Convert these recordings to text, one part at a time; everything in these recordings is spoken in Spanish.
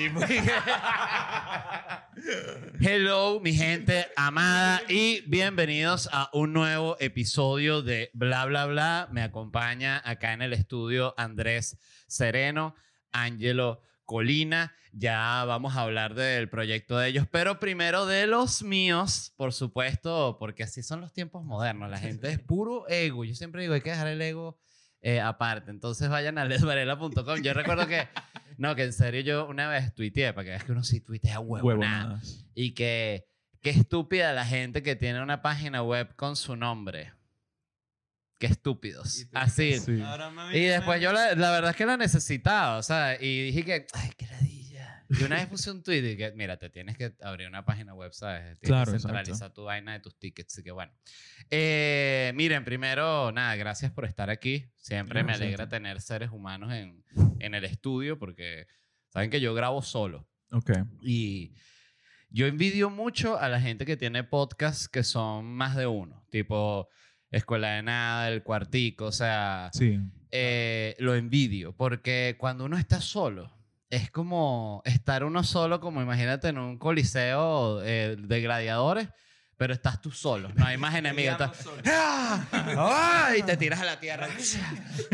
Hello, mi gente amada, y bienvenidos a un nuevo episodio de Bla Bla Bla. Me acompaña acá en el estudio Andrés Sereno, Angelo Colina. Ya vamos a hablar del proyecto de ellos, pero primero de los míos, por supuesto, porque así son los tiempos modernos. La gente es puro ego. Yo siempre digo, hay que dejar el ego eh, aparte. Entonces vayan a lesvarela.com. Yo recuerdo que, no, que en serio yo una vez tuiteé, para que veas que uno sí tuitea huevo, Huevonadas. Y que, qué estúpida la gente que tiene una página web con su nombre. Qué estúpidos. Así. Sí. Y después yo la, la verdad es que la necesitaba, o sea, y dije que, ay, qué ladilla. Y una vez puse un tweet y que, mira, te tienes que abrir una página web, ¿sabes? Tienes Claro, que exacto. centralizar tu vaina de tus tickets, así que bueno. Eh, miren, primero, nada, gracias por estar aquí. Siempre me Gracias a alegra tener seres humanos en, en el estudio porque saben que yo grabo solo. Ok. Y yo envidio mucho a la gente que tiene podcasts que son más de uno, tipo Escuela de Nada, El Cuartico, o sea, Sí. eh, lo envidio, porque cuando uno está solo, es como estar uno solo, como imagínate en un coliseo eh, de gladiadores, pero estás tú solo, no hay más enemigos. estás- ¡Ah! ¡Ah! Y te tiras a la tierra.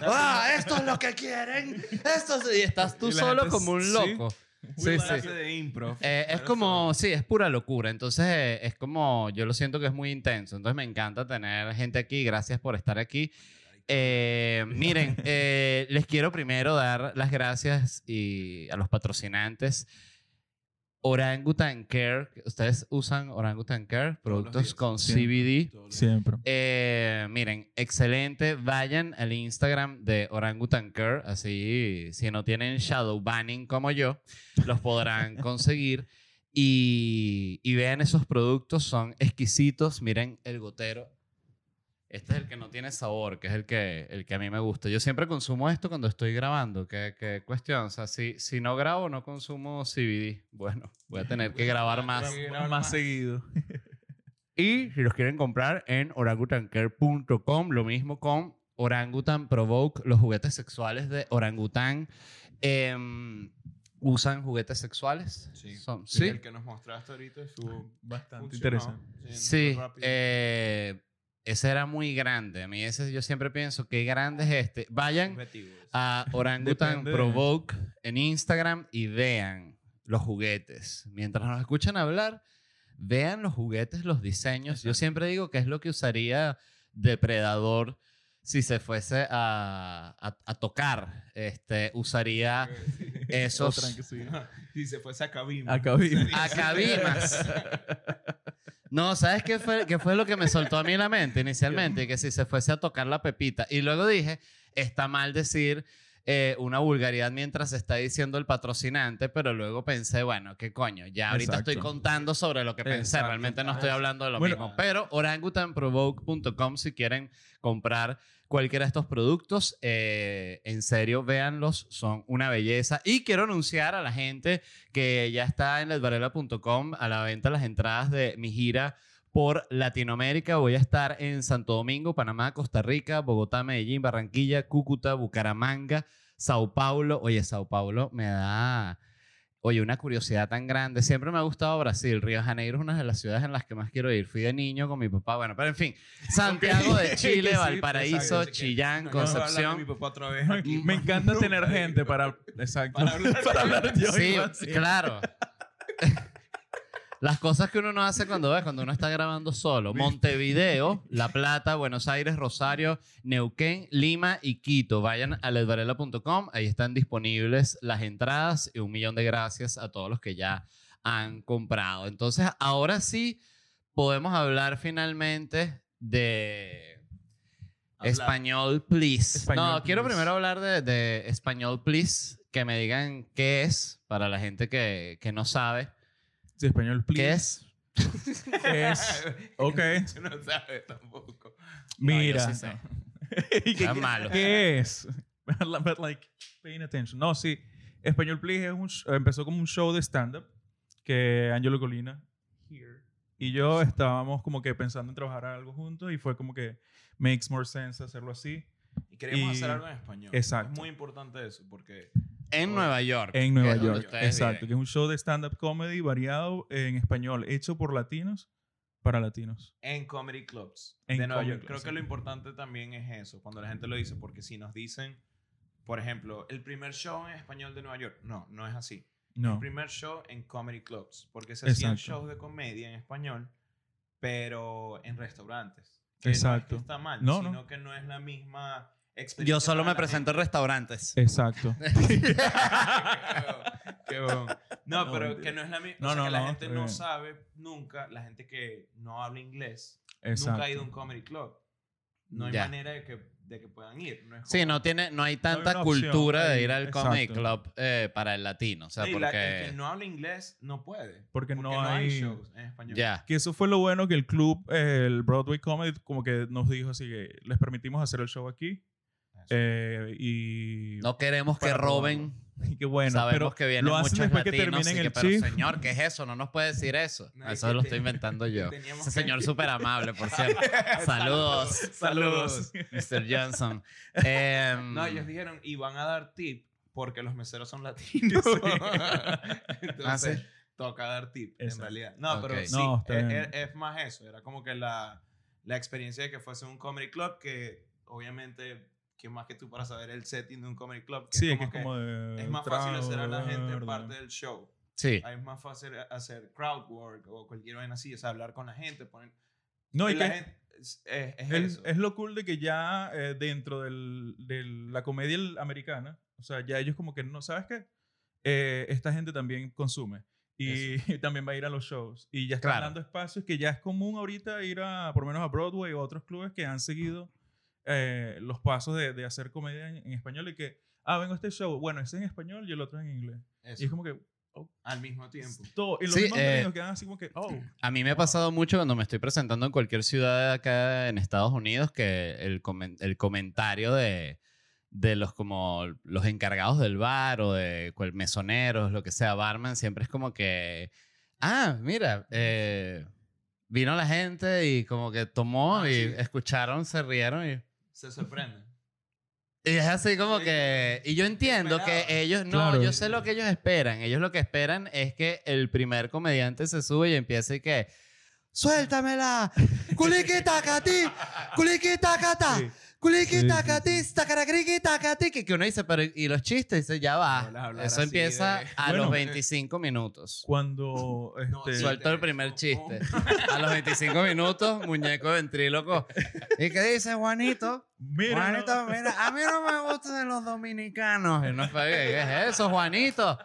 ¡Ah! Esto es lo que quieren. Esto es- Y estás tú Y solo gente, como un sí. loco. Sí, sí. clase de impro. Eh, es como, sí, es pura locura. Entonces, eh, es como, yo lo siento que es muy intenso. Entonces, me encanta tener gente aquí. Gracias por estar aquí. Eh, miren, eh, les quiero primero dar las gracias y a los patrocinantes. Orangutan Care. Ustedes usan Orangutan Care, productos días. con Sí. CBD. Siempre. Eh, miren, excelente. Vayan al Instagram de Orangutan Care. Así, si no tienen shadow banning como yo, los podrán conseguir. Y, y vean esos productos, son exquisitos. Miren el gotero. Este es el que no tiene sabor, que es el que, el que a mí me gusta. Yo siempre consumo esto cuando estoy grabando. ¿Qué, qué cuestión? O sea, si, si no grabo, no consumo CBD. Bueno, voy a tener que grabar más. Más, seguido. Y si los quieren comprar en orangutancare.com, lo mismo con Orangutan Provoke, los juguetes sexuales de Orangutan. Em, ¿Usan juguetes sexuales? Sí. Son- Sí. El que nos mostraste ahorita estuvo Bastante funcionó. interesante. Sí, eh, ese era muy grande. A mí ese yo siempre pienso, qué grande es este. Vayan a Orangutan Depende de- Provoke en Instagram y vean los juguetes. Mientras nos escuchan hablar, vean los juguetes, los diseños. Yo siempre digo que es lo que usaría Depredador si se fuese a, a- a tocar. Este, usaría esos... Otra que sí. Si se fuese a cabina. A cabina. No, ¿sabes qué fue, qué fue lo que me soltó a mí la mente inicialmente? Que si se fuese a tocar la pepita. Y luego dije, está mal decir eh, una vulgaridad mientras está diciendo el patrocinante, pero luego pensé, bueno, ¿qué coño? Ya ahorita Exacto. estoy contando sobre lo que pensé, Exacto. realmente no estoy hablando de lo Bueno. mismo. Pero orangutanprovoke.com si quieren comprar cualquiera de estos productos, eh, en serio, véanlos, son una belleza. Y quiero anunciar a la gente que ya está en lesvarela.com a la venta las entradas de mi gira por Latinoamérica. Voy a estar en Santo Domingo, Panamá, Costa Rica, Bogotá, Medellín, Barranquilla, Cúcuta, Bucaramanga, Sao Paulo. Oye, Sao Paulo me da, oye, una curiosidad tan grande. Siempre me ha gustado Brasil. Río de Janeiro es una de las ciudades en las que más quiero ir. Fui de niño con mi papá. Bueno, pero en fin, Santiago de Chile, Sí, Valparaíso, Exacto, Chillán, no Concepción. mi papá otra vez aquí. Me encanta tener gente para. Exacto. Para hablar- Para hablar yo. Sí. claro. Las cosas que uno no hace cuando ve, cuando uno está grabando solo. Montevideo, La Plata, Buenos Aires, Rosario, Neuquén, Lima y Quito. Vayan a ledvarela.com. Ahí están disponibles las entradas y un millón de gracias a todos los que ya han comprado. Entonces, ahora sí podemos hablar finalmente de Hablar. Español, please. Español, no, quiero primero hablar de, de Español, please. Que me digan qué es para la gente que, que no sabe. Sí, español, please. ¿Qué es? Es. Ok. Yo no sabe tampoco. Mira. yo sí sé. ¿Y qué, Está malo. ¿Qué es? But like, paying attention. No, sí. Español Please es un empezó como un show de stand-up que Angelo Colina here, y yo estábamos como que pensando en trabajar algo juntos y fue como que makes more sense hacerlo así. Y queremos Y- hacer algo en español. Exacto. Es muy importante eso porque En Nueva York. en que Nueva York. Exacto, viven. que es un show de stand-up comedy variado en español, hecho por latinos para latinos. En comedy clubs En de Nueva comedy York. clubs, Creo que sí. lo importante también es eso, cuando la gente lo dice, porque si nos dicen, por ejemplo, el primer show en español de Nueva York, no, no es así. No. El primer show en comedy clubs, porque se hacían shows de comedia en español, pero en restaurantes. Que Exacto. No es que está mal, No, no. sino que no es la misma. Yo solo me la presento en restaurantes. Exacto. Qué bon. No, No, pero que no es la misma. No, o sea, no, que la no, gente no bien. sabe nunca, la gente que no habla inglés, Exacto. nunca ha ido a un comedy club. No hay Ya. manera de que, de que puedan ir. No es Sí, no tiene, no hay tanta opción cultura de ahí, ir al comedy exacto. club eh, para el latino. O sea, Sí, la- porque. el que no habla inglés no puede. Porque no hay- shows en español. Ya. Que eso fue lo bueno que el club, eh, el Broadway Comedy, como que nos dijo así que les permitimos hacer el show aquí. Eso. eh, y, No queremos que roben. y qué bueno. Sabemos pero que vienen lo hacen muchos después que latinos terminen que, el pero señor, ¿qué es eso? No nos puede decir eso. No, es eso que lo estoy inventando yo. Ese que- señor súper amable, por cierto. Saludos. Saludos. Mr. Johnson. Em, No, ellos dijeron, y van a dar tip porque los meseros son latinos. Entonces, Ah, ¿sí? toca dar tip, en realidad. No, pero sí, No, es, es- es más eso. Era como que la, la experiencia de que fuese un comedy club que, obviamente, que más que tú para saber el setting de un comedy club. Que Sí, es es que como es como de. es más fácil hacer a la gente parte del show. Sí. Es más fácil hacer crowd work o cualquier vaina así, o sea, hablar con la gente, poner... No, y la que gente- es, es- es es, eso. es lo cool de que ya eh, dentro del, de la comedia americana, o sea, ya ellos como que no, ¿sabes qué? Eh, esta gente también consume. Y también va a ir a los shows. Y ya están Claro. dando espacios que ya es común ahorita ir a, por lo menos a Broadway o a otros clubes que han seguido eh, los pasos de, de hacer comedia en, en español y que, ah, vengo a este show, bueno, ese es en español y el otro en inglés. Eso, Y es como que, al mismo tiempo. todo, y los Sí, mismos eh, quedan así como que, oh, A mí me ha pasado mucho cuando me estoy presentando en cualquier ciudad acá en Estados Unidos que el, comen- el comentario de, de los como los encargados del bar o de cual- mesoneros, lo que sea, barman, siempre es como que, ah, mira, eh, vino la gente y como que tomó Ah, y sí. escucharon, se rieron y... Se sorprende. Y es así como Sí. que... Y yo entiendo que ellos... No, Claro. yo sé lo que ellos esperan. Ellos lo que esperan es que el primer comediante se sube y empiece y que... ¡Suéltamela! ¡Culiquitacata! Sí. ¡Culiquitacati! ¡Stacaracriquitacati! Que, que uno dice, pero... Y los chistes, dice, ya va. Eso empieza de- a Bueno. los 25 minutos. cuando... Este. Suelto el primer chiste. A los 25 minutos, muñeco ventríloco. ¿Y qué dice Juanito? mira, Juanito, mira, a mí no me gustan de los dominicanos. Y no fue, ¿qué es eso, Juanito?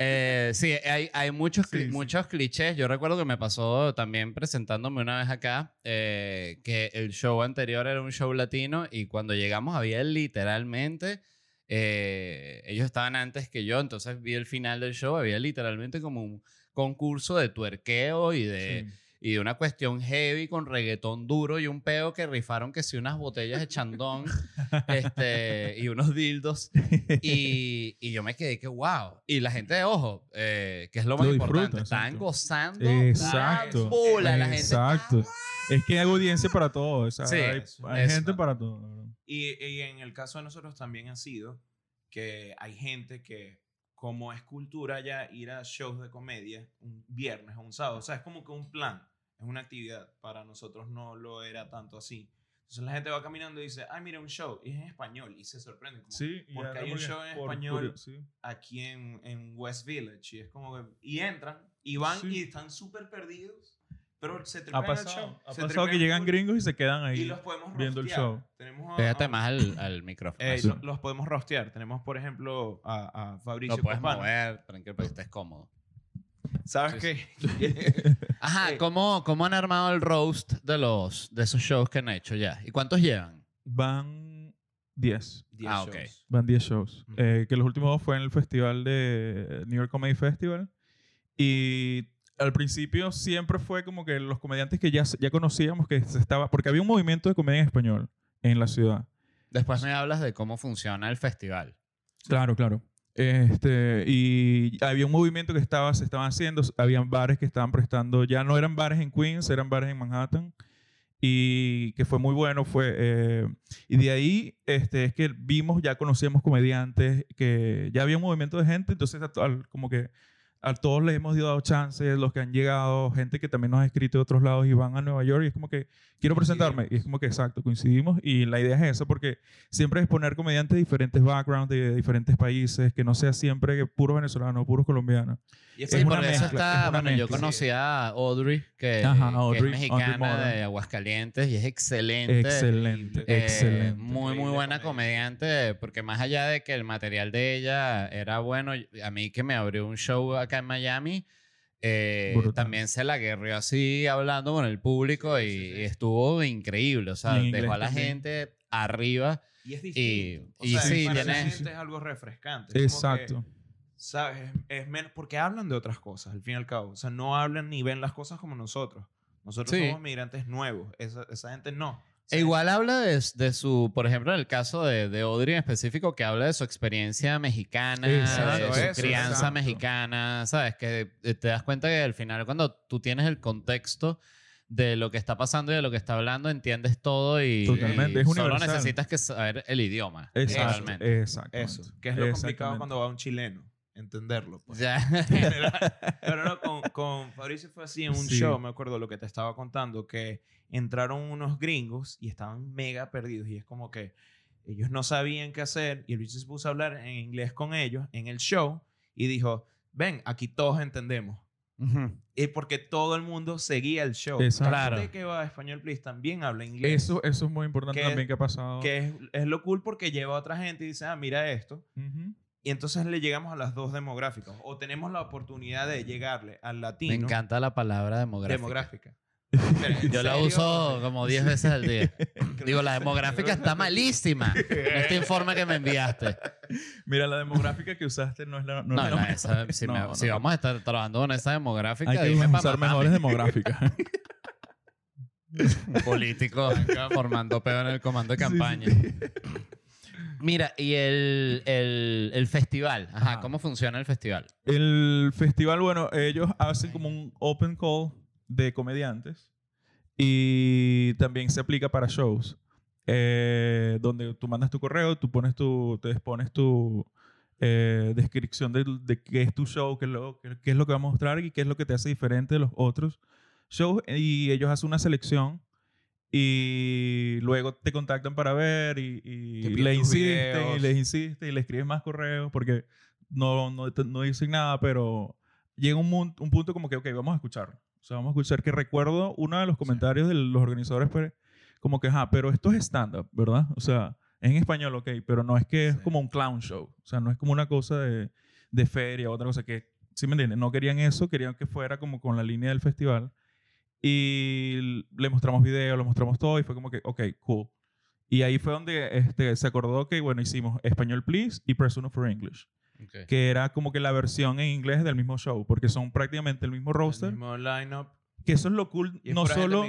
Eh, sí, hay, hay muchos, cli- Sí, sí. muchos clichés. Yo recuerdo que me pasó también presentándome una vez acá, eh, que el show anterior era un show latino y cuando llegamos había literalmente, eh, ellos estaban antes que yo, entonces vi el final del show, había literalmente como un concurso de tuerqueo y de Sí. Y de una cuestión heavy con reggaetón duro y un peo que rifaron que sí unas botellas de chandón este, y unos dildos. Y, y yo me quedé que wow. Y la gente, ojo, eh, que es lo más Lo importante, disfruta, estaban exacto. gozando. Exacto. la pula, la gente. Exacto. Es que hay audiencia para todo. o sea, Sí, hay, hay eso. gente para todo. Y, y en el caso de nosotros también ha sido que hay gente que, como es cultura ya ir a shows de comedia un viernes o un sábado, o sea, es como que un plan, es una actividad. Para nosotros no lo era tanto así. Entonces la gente va caminando y dice, ay, mira un show, y es en español, y se sorprende. Como, Sí, porque hay un show en por español sí. aquí en, en West Village, y es como que, y entran, y van, Sí. y están súper perdidos, pero se Ha tripean el pasado, show. ha se pasado que llegan gringos y se quedan y ahí. los podemos viendo el show. Tenemos a- Pégate a- más al, al micrófono. eh, lo- los podemos rostear. Tenemos, por ejemplo, a, a Fabricio Lo puedes Copano. mover, tranquilo, para que estés cómodo. ¿Sabes Sí, qué? Ajá, Eh. ¿cómo, ¿cómo han armado el roast de, los, de esos shows que han hecho ya? ¿Y cuántos llevan? Van 10. Diez Ah, ok. shows. Van 10 shows. Ujú. Eh, que los últimos dos fue en el festival de New York Comedy Festival. Y al principio siempre fue como que los comediantes que ya, ya conocíamos que se estaba... Porque había un movimiento de comedia en español en la ciudad. Después me hablas de cómo funciona el festival. Claro, claro. Este, y había un movimiento que estaba, se estaban haciendo, habían bares que estaban prestando, ya no eran bares en Queens, eran bares en Manhattan. y que fue muy bueno. Fue, eh, y de ahí este, es que vimos, ya conocíamos comediantes, que ya había un movimiento de gente, entonces como que a todos les hemos dado chances, los que han llegado, gente que también nos ha escrito de otros lados y van a Nueva York y es como que quiero presentarme y es como que exacto, coincidimos y la idea es esa porque siempre es poner comediantes de diferentes backgrounds, de diferentes países, que no sea siempre que puros venezolanos, puros colombianos. Y Es Sí, es una por eso mezcla, está. es una Bueno, yo mezcla. conocí a Audrey, que, Ajá, que Audrey, es Audrey mexicana de Aguascalientes y es excelente. Excelente, Eh, excelente. Muy, muy buena comedia. comediante, porque más allá de que el material de ella era bueno, a mí que me abrió un show acá en Miami, eh, también se la guerrió así hablando con el público y, Sí, sí, y estuvo increíble, o sea, dejó a la también. gente arriba. Y es distinto. o y sea, sí, para la tiene- gente es algo refrescante. Es como que, Exacto. ¿Sabes? Es, es menos, porque hablan de otras cosas, al fin y al cabo. O sea, no hablan ni ven las cosas como nosotros. Nosotros Sí. somos migrantes nuevos. Esa, esa gente no. E igual habla de, de su, por ejemplo, en el caso de, de Audrey en específico, que habla de su experiencia mexicana, Exacto, de su eso, crianza exacto. mexicana, ¿sabes? Que eh, te das cuenta que al final cuando tú tienes el contexto de lo que está pasando y de lo que está hablando, entiendes todo y, Totalmente, y es solo necesitas que saber el idioma. Exacto. Exacto. Eso. Que es lo complicado cuando va un chileno. Entenderlo. pues. Ya. Pero no, con, con Fabricio fue así en un Sí. show, me acuerdo lo que te estaba contando, que entraron unos gringos y estaban mega perdidos y es como que ellos no sabían qué hacer y el bicho se puso a hablar en inglés con ellos en el show y dijo, ven, aquí todos entendemos. Ujú. Y porque todo el mundo seguía el show. Exacto. La gente Claro. que va a Español Please también habla inglés. Eso, eso es muy importante Que- también que ha pasado. Que es, es lo cool porque lleva a otra gente y dice, ah, mira esto. Ujú. Y entonces le llegamos a las dos demográficas. O tenemos la oportunidad de llegarle al Me latino. encanta la palabra demográfica. demográfica. Pero, ¿en Yo la uso como 10 veces al día. Digo, la demográfica está malísima. Este informe que me enviaste. Mira, la demográfica que usaste no es la. No, No, es la no, mejor. esa- si, No, me- no, si no. vamos a estar trabajando con esa demográfica, Hay que dime usar matarme. mejores demográficas. Un político formando peo en el comando de campaña. Mira, y el, el, el festival. Ajá, Ajá. ¿cómo funciona el festival? El festival, bueno, ellos hacen como un open call de comediantes y también se aplica para shows. eh, donde tú mandas tu correo, tú pones tu, te expones tu eh, descripción de, de qué es tu show, qué es, lo, qué, qué es lo que va a mostrar y qué es lo que te hace diferente de los otros shows. Y ellos hacen una selección y luego te contactan para ver y, y le insisten y les insisten y le escriben más correos porque no, no, no dicen nada, pero llega un, un punto como que, ok, vamos a escuchar. O sea, vamos a escuchar que recuerdo uno de los comentarios de los organizadores, pues, como que, ajá, pero esto es stand-up, ¿verdad? O sea, es en español, ok, pero no es que es Sí. como un clown show. O sea, no es como una cosa de, de feria otra cosa que, ¿sí me entiendes? No querían eso, querían que fuera como con la línea del festival. Y le mostramos videos, le mostramos todo y fue como que, ok, cool. Y ahí fue donde este, se acordó que, bueno, hicimos Español Please y Press Uno for English que era como que la versión en inglés del mismo show, porque son prácticamente el mismo El roster, mismo line-up. que eso es lo cool, Y es no solo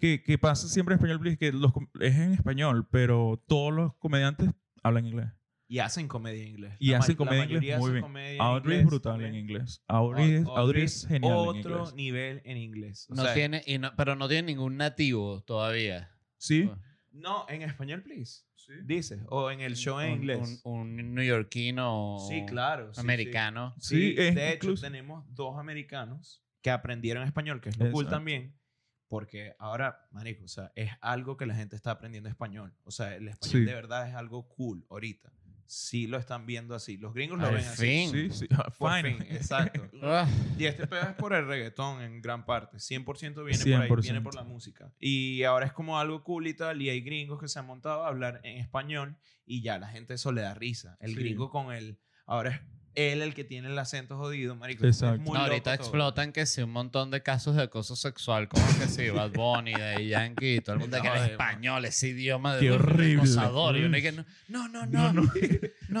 que, que pasa siempre en español, please, que los, es en español, pero todos los comediantes hablan inglés. Y hacen comedia en inglés. Y La hacen comedia en inglés muy bien. Audrey es brutal también. en inglés. Audrey, Audrey es genial en Otro inglés. nivel en inglés. O No sea, tiene, y no- pero no tiene ningún nativo todavía. Sí, No, en español, please. Dice. O en el show en Un- inglés. Un, un neoyorquino. sí, claro. sí, sí. Americano. Sí, Sí, es de hecho, incluso- tenemos dos americanos que aprendieron español, que es lo cool también. Porque ahora, marico, o sea, es algo que la gente está aprendiendo español. O sea, el español Sí. de verdad es algo cool ahorita. Sí lo están viendo así. Los gringos lo Al ven así. fin. sí, sí. Ah, Por fine. fin, exacto. Ah, Y este pedo es por el reggaetón en gran parte. 100% viene por ahí, 100%. viene por la música. Y ahora es como algo cool y tal. Y hay gringos que se han montado a hablar en español y ya la gente eso le da risa. El Sí. gringo con el. Ahora es él el que tiene el acento jodido, marico. Exacto. Es muy no, loco ahorita todo. explotan que sí un montón de casos de acoso sexual, como que sí, Bad Bunny, de Yankee, todo el mundo que No, el de- español, ese idioma de Qué horrible. acosador. Y uno que no, no, no, no, no, No,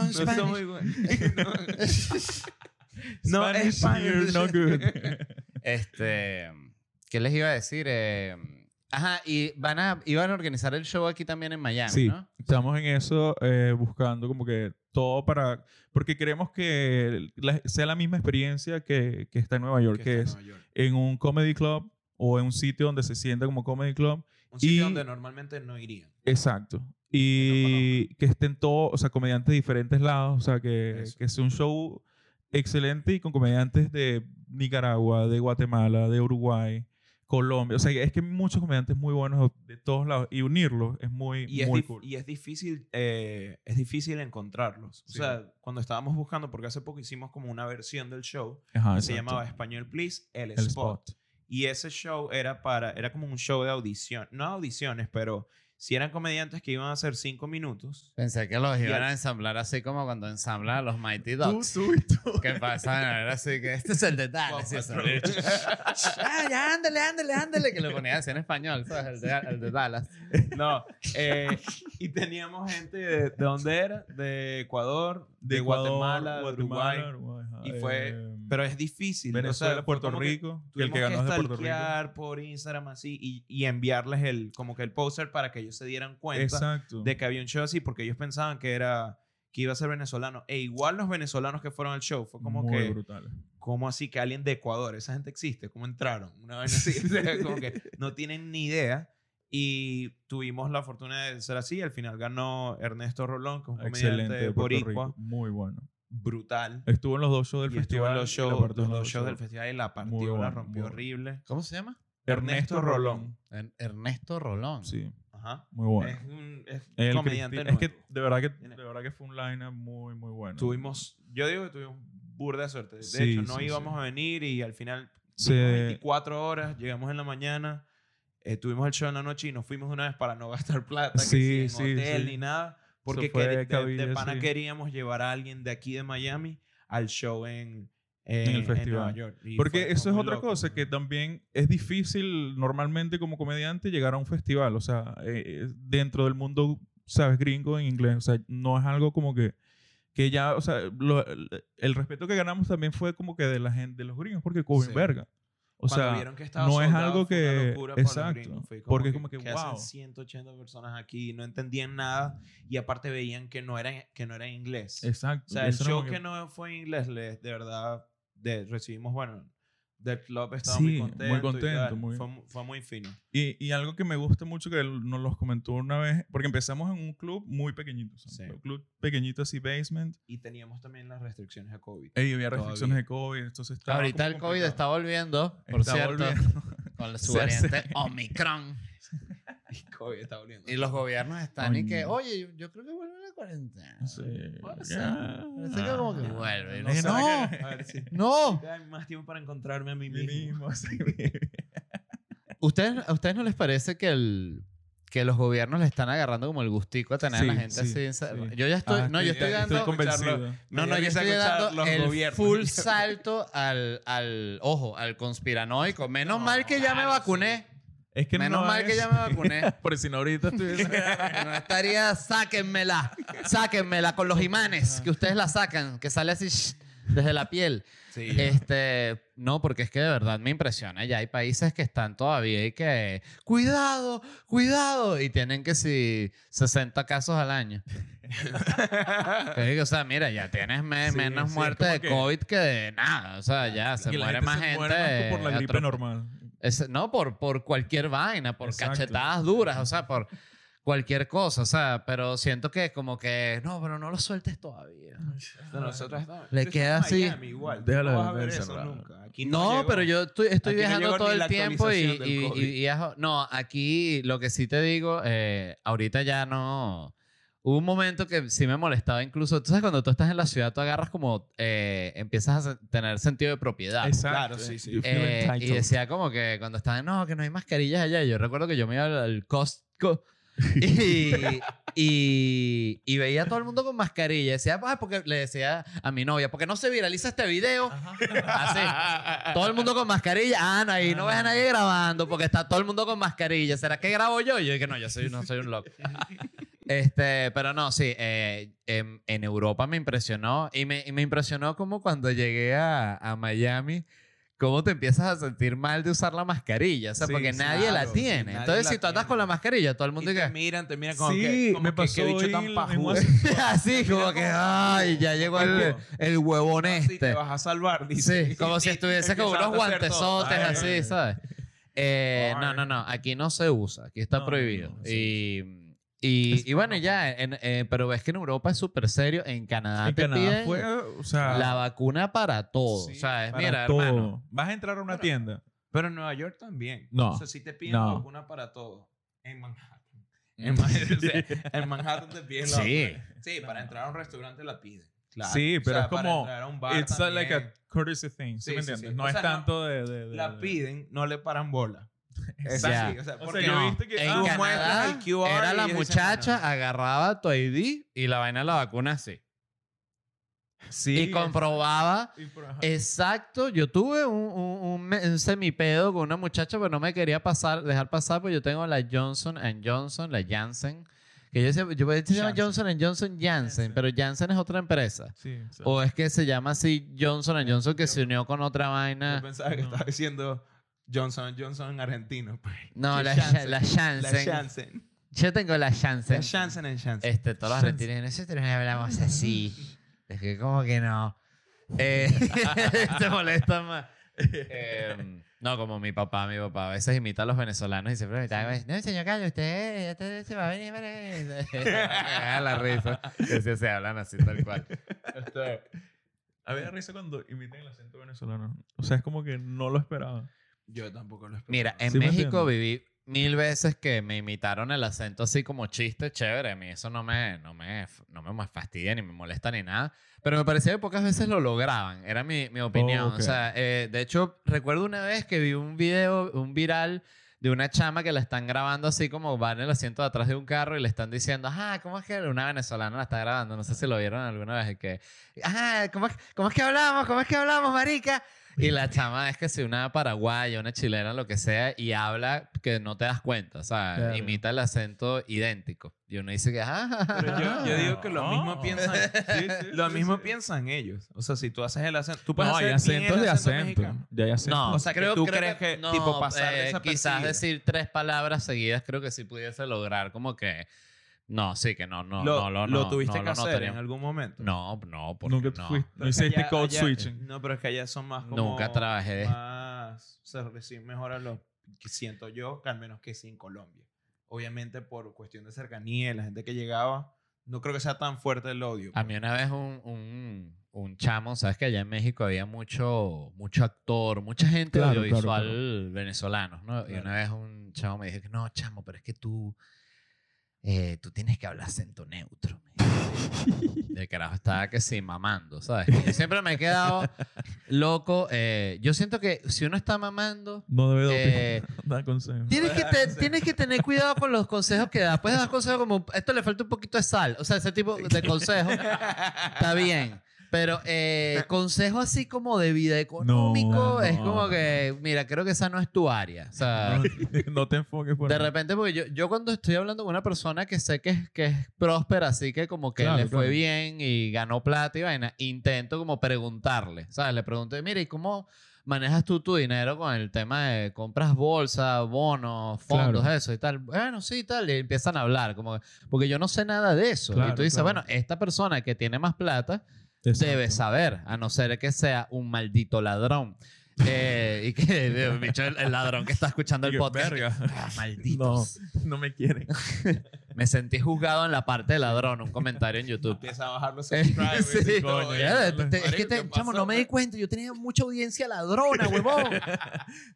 no. en No, muy bueno. no, es no good. Este, ¿qué les iba a decir? Eh, ajá, y van a, iban a organizar el show aquí también en Miami, Sí, ¿no? estamos en eso eh, buscando como que todo para... Porque queremos que la- sea la misma experiencia que, que está en Nueva York, que, es York. en un comedy club o en un sitio donde se sienta como comedy club Un sitio Y- donde normalmente no irían. Exacto. Y que estén todos, o sea, comediantes de diferentes lados, o sea, que, Eso. que sea un show excelente y con comediantes de Nicaragua, de Guatemala, de Uruguay, Colombia. O sea, es que muchos comediantes muy buenos de todos lados y unirlos es muy, Y muy cool. y es difícil es es difícil encontrarlos. Sí. O sea, cuando estábamos buscando, porque hace poco hicimos como una versión del show Ajá, que se llamaba Español Please, el, El spot. spot. Y ese show era para, era como un show de audición, no audiciones, pero si eran comediantes que iban a hacer cinco minutos. Pensé que los iban a ensamblar así como cuando ensamblan a los Mighty Ducks. tú y tú. ¿Qué pasa? Era así que este es el de Dallas. y eso. ah, ya, ándale, ándale, ándale. Que lo ponía así en español, ¿sabes? El de, el de Dallas. No, eh, y teníamos gente de, ¿de dónde era? De Ecuador, de, Ecuador, Guatemala, de Guatemala, Uruguay. ajá, Y fue, eh, pero es difícil. o sea, Venezuela, Puerto que Rico. que el que ganó es de Puerto Rico. por Instagram así y, y enviarles el, como que el poster para que ellos se dieran cuenta Exacto. de que había un show así porque ellos pensaban que era que iba a ser venezolano. E igual los venezolanos que fueron al show fue como muy que, brutal. como así que alguien de Ecuador, esa gente existe, ¿cómo entraron? Una vaina así, como que no tienen ni idea. Y tuvimos la fortuna de ser así. Al final ganó Ernesto Rolón, que es un Excelente. comediante de Puerto boricua, Rico, Muy bueno. brutal. Estuvo en los dos shows del Y estuvo festival. en los la partió los dos shows del festival y la Muy partió, la bueno, rompió muy bueno. horrible. ¿Cómo se llama? Ernesto Rolón. Er- Ernesto Rolón. Sí, Ajá. muy bueno. Es un es El comediante Cristi- es que nuevo. de verdad que de verdad que fue un line muy muy bueno. tuvimos, yo digo que tuvimos burda de suerte. De Sí, hecho, no sí, íbamos sí. a venir y al final Se- tuvimos 24 horas, llegamos en la mañana, eh, tuvimos el show en la noche y nos fuimos una vez para no gastar plata, que Sí, en sí, hotel sí. ni nada, porque de, de cabilla, pana sí. queríamos llevar a alguien de aquí de Miami al show en, En el en festival. Nueva York. Porque eso es otra loco. cosa, que también es difícil normalmente como comediante llegar a un festival, o sea, eh, dentro del mundo, sabes, gringo en inglés, o sea, no es algo como que, que ya, o sea, lo- el, respeto que ganamos también fue como que de la gente, de los gringos, porque cogen Sí. verga. O Cuando sea, vieron que estaba no es algo que- exacto. Fue porque como que, hacen wow. 180 personas aquí no entendían nada y aparte veían que no era, que no era inglés. exacto. O sea, el show como que no fue en inglés, le- de verdad, de, recibimos, bueno, del club estaba Sí, muy muy contento. y contento, muy- Fue, fue muy fino. Y, y algo que me gusta mucho que él nos los comentó una vez, porque empezamos en un club muy pequeñito, Sí. un club pequeñito así, basement, Y teníamos también las restricciones de COVID. y había restricciones de COVID, entonces estaba Ahorita el COVID complicado. está volviendo, por Está cierto, volviendo. con su Se variante hace- COVID está volviendo. Y los gobiernos están y que, oye, yo, yo creo que vuelve la cuarentena. Sí. Puede ser. Ya. Parece que como que vuelve. No sé. no, A ver si no. más tiempo para encontrarme a mí Mí mismo. sí. ¿Ustedes, ¿A ustedes no les parece que el que los gobiernos le están agarrando como el gustico a tener a la Sí, gente sí, así? sí. Yo ya estoy, Ah, no, yo estoy- estoy estoy dando, convencido. no, no, yo estoy dando los el gobiernos. full salto al, al, ojo, al conspiranoico. Menos No, mal que ya me vacuné. Es que Menos no mal es- que ya me vacuné. Por si no ahorita estuviese... no estaría, sáquenmela, sáquenmela con los imanes, que ustedes la sacan, que sale así shh, desde la piel. Sí. Este, no, porque es que de verdad me impresiona. Ya hay países que están todavía y que, cuidado, cuidado, y tienen que si 60 casos al año. O sea, mira, ya tienes me- Sí, menos sí, es muerte como de que- COVID que de nada. O sea, ya se que la muere gente más se gente. muere más que por la gripe normal. Es- no, por, por cualquier vaina, por Exacto. cachetadas duras, o sea, por cualquier cosa, o sea, pero siento que como que, no, pero no lo sueltes todavía. No, nosotros estamos- Le queda así. Miami igual. tú Déjalo no vas a ver eso nunca. Aquí No, llegó. pero yo estoy, estoy no viajando todo el tiempo y, y- y viajo. No, aquí lo que sí te digo, eh, ahorita ya no. Hubo un momento que sí me molestaba incluso. Tú sabes, cuando tú estás en la ciudad, tú agarras como. eh, empiezas a tener sentido de propiedad. Exacto. Claro, sí, sí. Eh, y decía como que cuando estaba, no, que no hay mascarillas allá. Yo recuerdo que yo me iba al, Costco y, y, y veía a todo el mundo con mascarilla. Decía, "Ah, porque le decía a mi novia, porque no se viraliza este video. Así. Todo el mundo con mascarilla. Ah, no, ahí no ves a nadie grabando porque está todo el mundo con mascarilla. ¿Será que grabo yo? Y yo dije, no, yo soy, no soy un loco. Este, pero no, sí, eh, en, en Europa me impresionó y me, y me impresionó como cuando llegué a, a Miami, cómo te empiezas a sentir mal de usar la mascarilla, o sea, Sí, porque nadie la claro, tiene. nadie Entonces, la si tú andas tiene. con la mascarilla, todo el mundo Y te dice, miran, te miran como Sí, que, como me que, pasó qué bicho tan pajudo. Así, como que, ay, ya llegó el, el huevón te este. vas a salvar, dice. Sí, como si estuviese con unos guantesotes así, ¿sabes? Eh, no, no, no. Aquí no se usa. Aquí está no, prohibido. no, sí. Y, y, Es y bueno, ya. en- eh, pero ves que en Europa es súper serio. En Canadá En te Canadá piden fue, o sea, la vacuna para todo. sí, o sea, es, para mira, todo. hermano. Vas a entrar a una Pero- tienda. Pero en Nueva York también. No, O sea, si te piden no. la vacuna para todo. En Manhattan. En, Ma- o sea, en Manhattan te piden la Sí. vacuna. Sí, para entrar a un restaurante la piden. Claro. Sí, O pero sea, es para como. entrar a un bar It's a- like a courtesy thing. ¿Sí, Sí, me sí, entiendes? sí. No O es sea, no- tanto de, de- de- La de- piden, no le paran bola. O sea, O sea, porque yo no. viste que. En ah, Canadá el QR era la muchacha, "Bueno". agarraba tu ID y la vaina de la vacuna así. sí, y comprobaba y por- ajá. Exacto, yo tuve un, un, un me- un semipedo con una muchacha, pero no me quería pasar, dejar pasar, porque yo tengo la Johnson Johnson, la Janssen. Que yo decía, yo se llama Johnson Janssen. Johnson Janssen, Janssen. pero Janssen es otra empresa. Sí, o O es que se llama así Johnson Johnson que se unió con otra Yo vaina. pensaba que No. estaba diciendo Johnson Johnson en argentino. pues. No, ¿Qué la, Janssen? la La Janssen. Janssen. Yo tengo la Janssen. La Janssen en Janssen. Este, todos los Janssen. argentinos, nosotros no hablamos así. Es que, como que no? Eh, te molesta más. Eh, no, como mi papá, mi papá a veces imita a los venezolanos y siempre me está no, señor Carlos, usted, usted se va a venir para... La risa. Que sí, se hablan así tal cual. Este, A mí me da risa cuando imitan el acento venezolano. O sea, es como que no lo esperaba. Yo tampoco lo esperaba. Mira, en Sí me México viví mil veces que me imitaron el acento así como chiste chévere. A mí eso no me, no me, no me fastidia ni me molesta ni nada. Pero me parecía que pocas veces lo lograban. Era mi, mi opinión. ok. O sea, eh, de hecho, recuerdo una vez que vi un video, un viral de una chama que la están grabando así como va en el asiento de atrás de un carro y le están diciendo, ajá, ¿cómo es que una venezolana la está grabando? No sé si lo vieron alguna vez. Que, ajá, ¿cómo es, ¿cómo es que hablamos? ¿Cómo es que hablamos, marica? Y la chama es que si una paraguaya, una chilena, lo que sea, y habla que no te das cuenta, o sea, Claro. imita el acento idéntico. Y uno dice que, ah, Pero yo, yo digo que lo mismo Ah. piensan. Sí, sí, Lo sí, mismo sí. piensan ellos. O sea, si tú haces el acento. Tú puedes No, hay hacer bien acentos de acento. mexicano. Ya hay acentos. no, o sea, que tú crees que, tipo, pasar eh, quizás decir tres palabras seguidas creo que sí pudiese lograr como que, no, sí, que no, no, lo, no, lo, lo no, tuviste no que lo hacer notaría. en algún momento. No, no, porque Nunca te no. fuiste. No hiciste allá- code allá- switching. No, pero es que allá son más como... Nunca trabajé. Más... Se reciben mejor a los... que Siento yo que al menos que sí en Colombia. Obviamente por cuestión de cercanía, la gente que llegaba, no creo que sea tan fuerte el odio. A mí una vez un, un, un chamo, sabes que allá en México había mucho, mucho actor, mucha gente Claro, audiovisual claro, venezolanos, ¿no? Y Claro. una vez un chamo me dijo que no, chamo, pero es que tú, eh, tú tienes que hablar acento neutro. el carajo estaba que sí, mamando, ¿sabes? Yo siempre me he quedado loco. eh, yo siento que si uno está mamando, No debe Eh, dar consejos. Tienes que, te- tienes que tener cuidado con los consejos que das. Puedes dar consejos como, esto le falta un poquito de sal. O sea, ese tipo de consejos está bien. Pero eh, consejo así como de vida económico No, es no. como que, mira, creo que esa no es tu área. O sea, No, no te enfoques por de ahí. repente, porque yo, yo cuando estoy hablando con una persona que sé que es, que es próspera, así que como que Claro, le fue claro. bien y ganó plata y vaina, intento como preguntarle, ¿sabes? Le pregunto, mira, ¿y cómo manejas tú tu dinero con el tema de compras bolsa, bonos, fondos, Claro. eso y tal? Bueno, sí, tal, y empiezan a hablar, como, porque yo no sé nada de eso. y tú dices, bueno, esta persona que tiene más plata Exacto. debe saber, a no ser que sea un maldito ladrón. Eh, y que el, bicho, el- el ladrón que está escuchando el podcast. Ah, malditos. No, no me quieren. Me sentí juzgado en la parte de ladrón, un comentario en YouTube. Empieza a bajar los Eh, subscribers sí. y todo. Coño, y- Ya, te- te- es que, te- ¿qué chamo, no me di cuenta. Yo tenía mucha audiencia ladrona, huevón.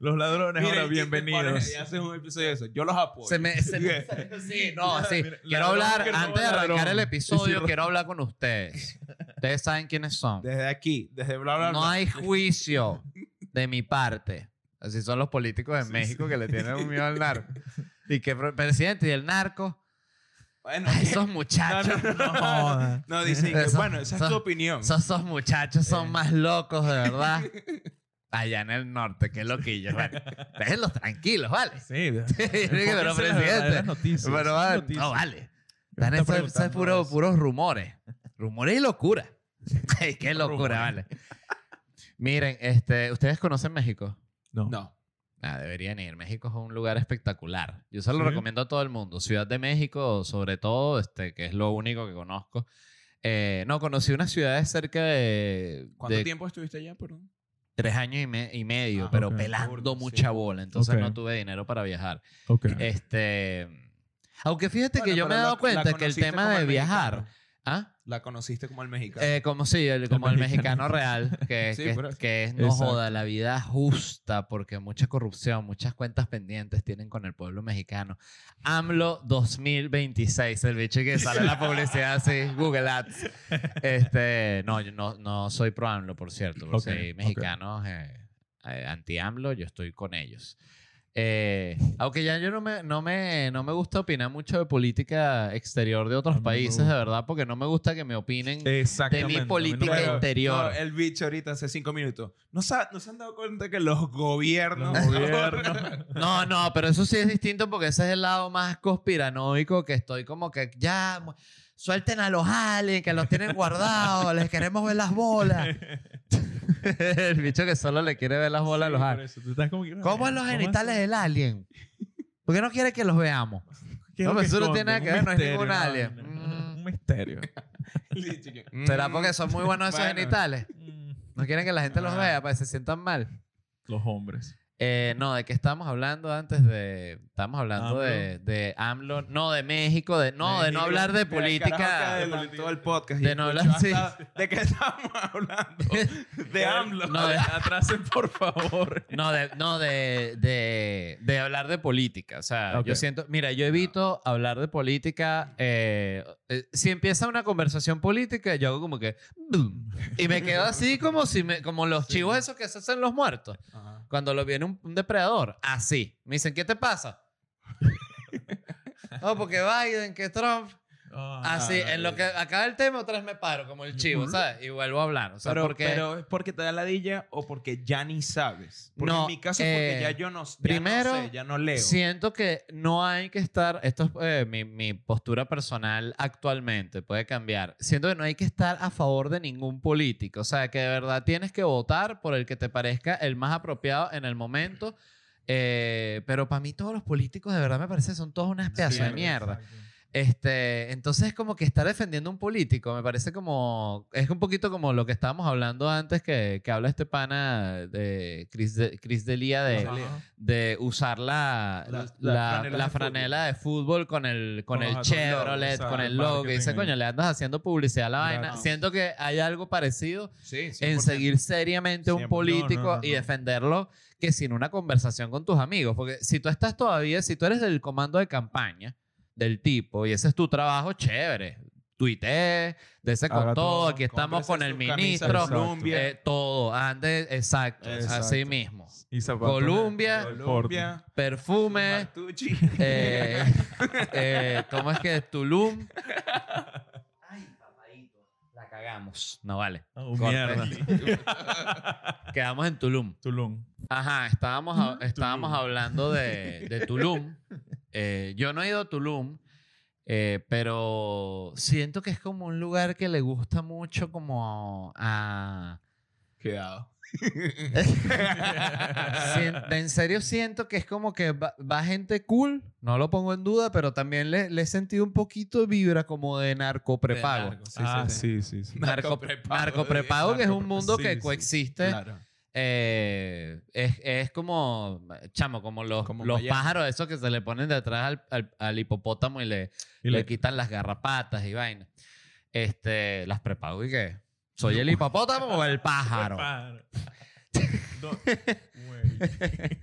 Los ladrones Mira, ahora bienvenidos. pones Y haces un episodio de eso. Yo los apoyo. Se me, se me- sí, no, sí. Mira, Quiero hablar, antes de arrancar ladrón. el episodio, quiero hablar con ustedes. Ustedes saben quiénes son. Desde aquí, desde bla, bla, No bla. hay juicio de mi parte. Así son los políticos en México que le tienen un miedo al narco. Y que pre- presidente y el narco, Bueno, ay, esos muchachos. no, no. dicen que, bueno, esa es tu opinión. Esos, esos muchachos son Eh. más locos, de verdad. Allá en el norte, qué loquillos. Vale. Déjenlos tranquilos, ¿vale? Sí, pero en las presidente. noticias. Pero vale, no, vale. Están está esos, puros, rumores. Rumores y locura. Qué locura, vale. Miren, este, ¿ustedes conocen México? No. No. Ah, deberían ir. México es un lugar espectacular. Yo se lo ¿Sí? recomiendo a todo el mundo. Ciudad de México, sobre todo, este, que es lo único que conozco. Eh, no, conocí unas ciudades cerca de... ¿Cuánto de- tiempo estuviste allá, perdón? tres años y, me- y medio, Ah, pero ok. pelando Burda, sí. mucha bola. Entonces no tuve dinero para viajar. Ok. Este. Aunque fíjate que yo me he dado la- cuenta la que el tema de el viajar. mexicano. ¿Ah? La conociste como el mexicano. Eh, como sí, el- como el mexicano. mexicano real, que, Sí, que- por eso. que es no Exacto. joda, la vida justa, porque mucha corrupción, muchas cuentas pendientes tienen con el pueblo mexicano. AMLO 2026, el bicho que sale en la publicidad así, Google Ads. Este, no, yo no, no soy pro AMLO, por cierto, porque Ok, si hay ok. mexicanos eh, eh, anti-AMLO, yo estoy con ellos. Eh, aunque ya yo no me, no, me, no me gusta opinar mucho de política exterior de otros países, de verdad, porque no me gusta que me opinen de mi no política Claro. interior. No, el bicho ahorita hace cinco minutos. ¿No se, ha- no se han dado cuenta que los gobiernos... Los gobiernos. No, no, pero eso sí es distinto porque ese es el lado más conspiranoico que estoy como que ya suelten a los aliens que los tienen guardados, les queremos ver las bolas. el bicho que solo le quiere ver las bolas a los aliens. eso, tú estás como que, ¿Cómo es los ¿cómo genitales del alien? ¿Por qué no quiere que los veamos? ¿Qué es No, lo pero que eso no tiene nada que ver, no es misterio, ningún una alien. Un misterio. ¿Será Mm. porque son muy buenos esos Bueno. genitales? Mm. ¿No quieren que la gente los Ah. vea para que se sientan mal? Los hombres. Eh, no, ¿de qué estábamos hablando antes de... Estábamos hablando AMLO. de, de AMLO. No, de México. De, no, de no hablar de política. adelantó el podcast. De no hablar- sí. ¿De qué estamos hablando? De AMLO. No, de- Atrasen, por favor. No, de, no de, de, de hablar de política. O sea, Ok. yo siento... Mira, yo evito hablar de política. eh, eh, si empieza una conversación política, yo hago como que... Y me quedo así como, si me, como los chivos esos que se hacen los muertos. Ajá. Cuando lo viene un, un depredador. Así. Me dicen, ¿qué te pasa? no, porque Biden, que Trump... Ah, Así, no, en lo que acaba el tema, otra vez me paro, como el chivo, ¿sabes? Y vuelvo a hablar. O sea, pero, porque pero es porque te da ladilla o porque ya ni sabes. Porque No, en mi caso porque eh, ya yo no, ya primero, no sé, ya no leo. siento que no hay que estar, esto es eh, mi, mi postura personal actualmente, puede cambiar. Siento que no hay que estar a favor de ningún político. O sea, que de verdad tienes que votar por el que te parezca el más apropiado en el momento. Eh, pero para mí todos los políticos de verdad me parece que son todos unas pedazos de Mierda, mierda. exacto. Este, entonces como que estar defendiendo a un político me parece como es un poquito como lo que estábamos hablando antes que, que habla este pana de Chris, de, Chris Delia de, Ajá. de usar la, La- la, la la franela de franela de fútbol con el con, Con el Chevrolet, logos, con ah, el logo y dice, coño, le andas haciendo publicidad a la vaina. Siento que hay algo parecido Sí, en 100%. seguir seriamente a un 100%. político No, no, y defenderlo que sin una conversación con tus amigos. Porque si tú estás todavía, si tú eres del comando de campaña del tipo y ese es tu trabajo, chévere. Tuite, dese con todo, todo. aquí estamos con el ministro, Colombia. eh, todo, ande, exacto, Exacto. así mismo. Y Colombia, Colombia, Perfume, eh, eh, ¿cómo es que Tulum? Ay, papadito, la cagamos. No vale. Oh, Corte. mierda. Quedamos en Tulum. Tulum. Ajá, estábamos, estábamos Tulum. hablando de, de Tulum. Eh, yo no he ido a Tulum, eh, pero siento que es como un lugar que le gusta mucho como a... Cuidado. En serio siento que es como que va, va gente cool, no lo pongo en duda, pero también le, le he sentido un poquito de vibra como de narco prepago. De narco, sí, ah, sí, sí. sí. Narco, Narcoprepago, que es un mundo sí, que sí, coexiste. Claro. Eh, es, es como, chamo, como los, Como los Miami. pájaros esos que se le ponen detrás al, al- al hipopótamo y le, Y le le- quitan las garrapatas y vaina. Este, las prepago y qué. ¿Soy el hipopótamo o el pájaro? Pájaro. No, güey.